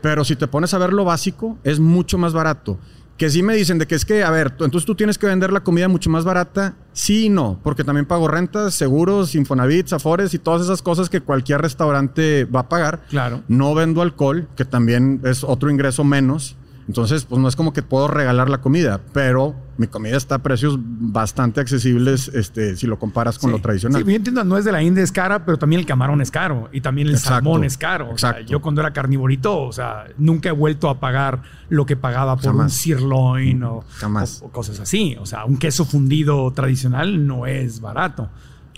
S3: pero si te pones a ver lo básico, es mucho más barato. Que sí me dicen de que es que, a ver, tú- entonces tú tienes que vender la comida mucho más barata. Sí y no, porque también pago rentas, seguros, Infonavit, Afores y todas esas cosas que cualquier restaurante va a pagar.
S1: Claro.
S3: No vendo alcohol, que también es otro ingreso menos. Entonces, pues no es como que puedo regalar la comida, pero mi comida está a precios bastante accesibles este, si lo comparas con
S1: Sí.
S3: lo tradicional.
S1: Sí, yo entiendo, no es de la India es cara, pero también el camarón es caro y también el
S3: Exacto,
S1: salmón es caro. O sea,
S3: exacto.
S1: yo cuando era carnivorito, o sea, nunca he vuelto a pagar lo que pagaba por un
S3: Jamás.
S1: sirloin o, o- o cosas así. O sea, un queso fundido tradicional no es barato.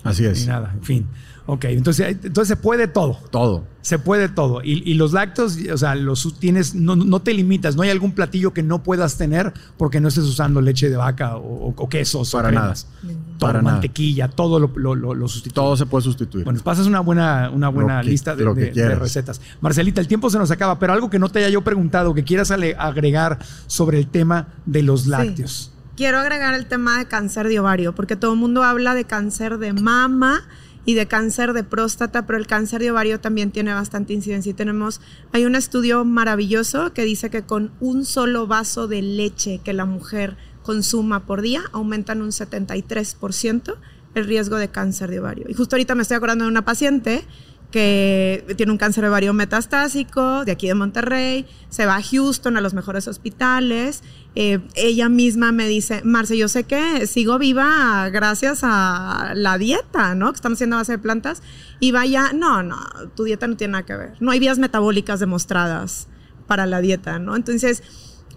S3: Así
S1: Ni
S3: es.
S1: nada, en fin. Ok, entonces, entonces se puede todo.
S3: Todo.
S1: Se puede todo. Y, y los lácteos, o sea, los tienes, no, no te limitas. No hay algún platillo que no puedas tener porque no estés usando leche de vaca o, o quesos
S3: Para
S1: o
S3: nada.
S1: Todo,
S3: Para nada.
S1: mantequilla, todo lo, lo, lo- lo sustituye.
S3: Todo se puede sustituir.
S1: Bueno, pasas una buena, una buena
S3: Lo que-
S1: lista de,
S3: lo que
S1: de- de
S3: quieras.
S1: recetas. Marcelita, el tiempo se nos acaba, pero algo que no te haya yo preguntado, que quieras agregar sobre el tema de los lácteos.
S2: Quiero agregar el tema de cáncer de ovario, porque todo el mundo habla de cáncer de mama y de cáncer de próstata, pero el cáncer de ovario también tiene bastante incidencia. Y tenemos, hay un estudio maravilloso que dice que con un solo vaso de leche que la mujer consuma por día, aumentan un 73% el riesgo de cáncer de ovario. Y justo ahorita me estoy acordando de una paciente que tiene un cáncer de ovario metastásico de aquí de Monterrey, se va a Houston, a los mejores hospitales. Eh, ella misma me dice, Marce, yo sé que sigo viva gracias a la dieta, ¿no? Que estamos haciendo a base de plantas. Y vaya, no, no, tu dieta no tiene nada que ver. No hay vías metabólicas demostradas para la dieta, ¿no? Entonces,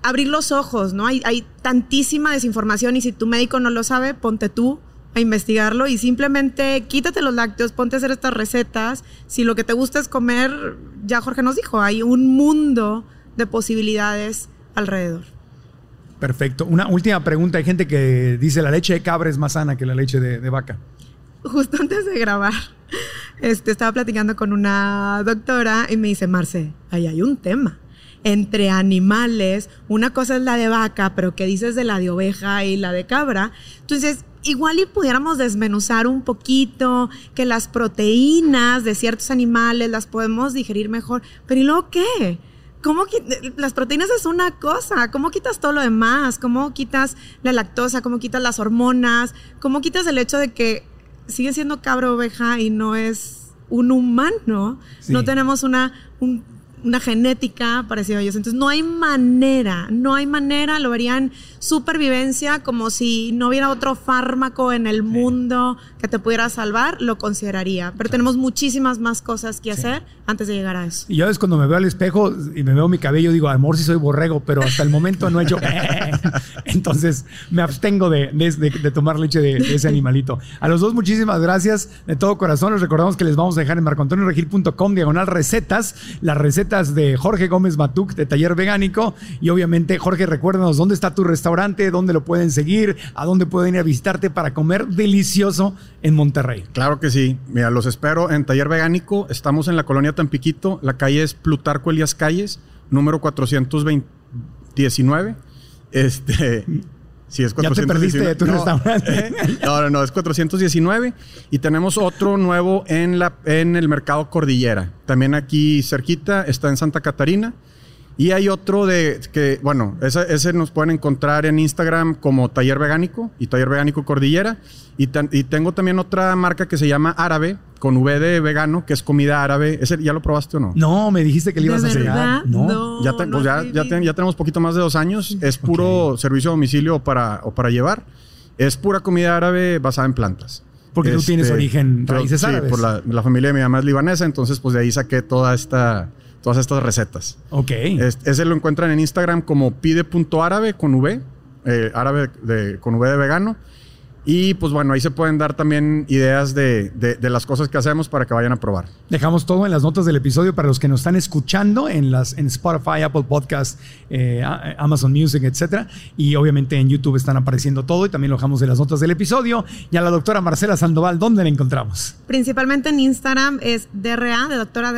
S2: abrir los ojos, ¿no? Hay, hay tantísima desinformación y si tu médico no lo sabe, ponte tú a investigarlo y simplemente quítate los lácteos, ponte a hacer estas recetas. Si lo que te gusta es comer, ya Jorge nos dijo, hay un mundo de posibilidades alrededor.
S1: Perfecto. Una última pregunta. Hay gente que dice la leche de cabra es más sana que la leche de, vaca.
S2: Justo antes de grabar, este, estaba platicando con una doctora y me dice, Marce, ahí hay un tema. Entre animales, una cosa es la de vaca, pero ¿qué dices de la de oveja y la de cabra? Entonces, igual y pudiéramos desmenuzar un poquito, que las proteínas de ciertos animales las podemos digerir mejor, pero ¿y luego qué? ¿Cómo las proteínas es una cosa? ¿Cómo quitas todo lo demás? ¿Cómo quitas la lactosa? ¿Cómo quitas las hormonas? ¿Cómo quitas el hecho de que sigue siendo cabra oveja y no es un humano?
S1: Sí.
S2: No tenemos una, un- una genética parecida a ellos. Entonces no hay manera, no hay manera, lo verían supervivencia como si no hubiera otro fármaco en el mundo que te pudiera salvar, lo consideraría. Pero tenemos muchísimas más cosas que hacer antes de llegar a eso.
S1: Y yo es cuando me veo al espejo y me veo mi cabello, digo, amor, si soy borrego, pero hasta el momento no he hecho. Entonces me abstengo de, de- de- de tomar leche de, de ese animalito. A los dos, muchísimas gracias de todo corazón. Les recordamos que les vamos a dejar en marcoantonioregil.com diagonal recetas, las recetas de Jorge Gómez Matuc de Taller Vegánico. Y obviamente, Jorge, recuérdanos dónde está tu restaurante, dónde lo pueden seguir, a dónde pueden ir a visitarte para comer delicioso en Monterrey.
S3: Claro que sí. Mira, los espero en Taller Vegánico. Estamos en la colonia Tampiquito. La calle es Plutarco Elías Calles, número 419. Este. Sí, es
S1: Ya te
S3: 419.
S1: perdiste de tu
S3: No,
S1: restaurante.
S3: No, no, no, es 419. Y tenemos otro nuevo en, la, en el mercado Cordillera. También aquí cerquita, está en Santa Catarina. Y hay otro de que, bueno, ese, ese nos pueden encontrar en Instagram como Taller Vegánico y Taller Vegánico Cordillera. Y, tan- y tengo también otra marca que se llama Árabe, con V de vegano, que es comida árabe. ¿Ese ya lo probaste o no?
S1: No, me dijiste que le ibas
S2: ¿De
S1: a cenar.
S2: verdad?
S1: No.
S2: No.
S3: Ya, te- pues ya,
S2: no
S3: ya,
S2: he
S3: te- ya tenemos poquito más de dos años. Es puro servicio a domicilio o para, o para llevar. Es pura comida árabe basada en plantas.
S1: Porque tú tienes origen,
S3: yo-
S1: raíces
S3: sí,
S1: árabes.
S3: por la, la familia de mi mamá es libanesa, entonces pues de ahí saqué toda esta, todas estas recetas.
S1: Ok.
S3: Es- ese lo encuentran en Instagram como pide.árabe con V, eh, árabe de, con V de vegano. Y pues bueno, ahí se pueden dar también ideas de, de- de las cosas que hacemos para que vayan a probar.
S1: Dejamos todo en las notas del episodio para los que nos están escuchando en las en Spotify, Apple Podcast, eh, Amazon Music, etcétera. Y obviamente en YouTube están apareciendo todo y también lo dejamos en las notas del episodio. Y a la doctora Marcela Sandoval, ¿dónde la encontramos?
S2: Principalmente en Instagram es DRA, de doctora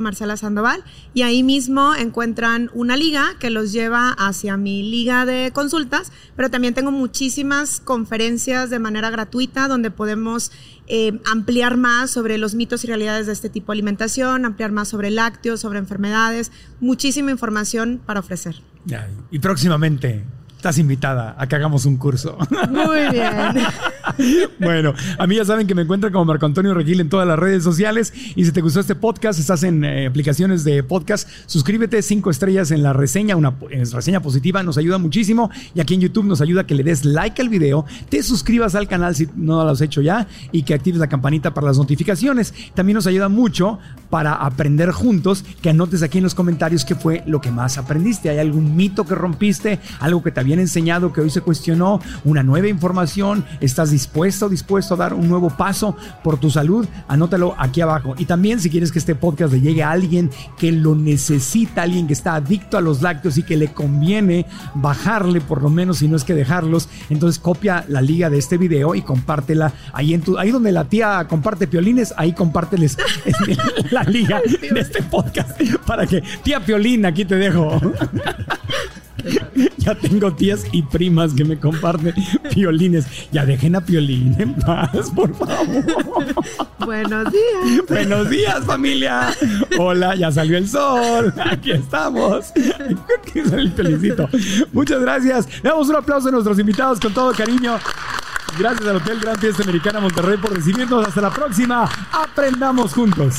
S2: Marcela Sandoval, y ahí mismo encuentran una liga que los lleva hacia mi liga de consultas, pero también tengo muchísimas conferencias de manera gratuita donde podemos eh, ampliar más sobre los mitos y realidades de este tipo de alimentación, ampliar más sobre lácteos, sobre enfermedades, muchísima información para ofrecer.
S1: y próximamente estás invitada a que hagamos un curso.
S2: Muy bien.
S1: bueno, a mí ya saben que me encuentran como Marco Antonio Regil en todas las redes sociales. Y si te gustó este podcast, estás en eh, aplicaciones de podcast, suscríbete, cinco estrellas en la reseña, una reseña positiva, nos ayuda muchísimo. Y aquí en YouTube nos ayuda que le des like al video, te suscribas al canal si no lo has hecho ya y que actives la campanita para las notificaciones. También nos ayuda mucho para aprender juntos, que anotes aquí en los comentarios qué fue lo que más aprendiste. ¿Hay algún mito que rompiste? ¿Algo que te habían enseñado que hoy se cuestionó? ¿Una nueva información? ¿Estás dispuesto o dispuesto a dar un nuevo paso por tu salud? Anótalo aquí abajo. Y también si quieres que este podcast le llegue a alguien que lo necesita, alguien que está adicto a los lácteos y que le conviene bajarle por lo menos, si no es que dejarlos, entonces copia la liga de este video y compártela ahí en tu, ahí donde la tía comparte piolines, ahí compárteles la liga de este podcast para que tía Piolín, aquí te dejo. ya tengo tías y primas que me comparten violines. Ya dejen a Piolín en paz, por favor.
S2: Buenos días.
S1: Buenos días, familia. Hola, ya salió el sol. Aquí estamos. Aquí el felicito. Muchas gracias. Le damos un aplauso a nuestros invitados con todo cariño. Gracias al Hotel Gran Fiesta Americana Monterrey por recibirnos. Hasta la próxima. Aprendamos juntos.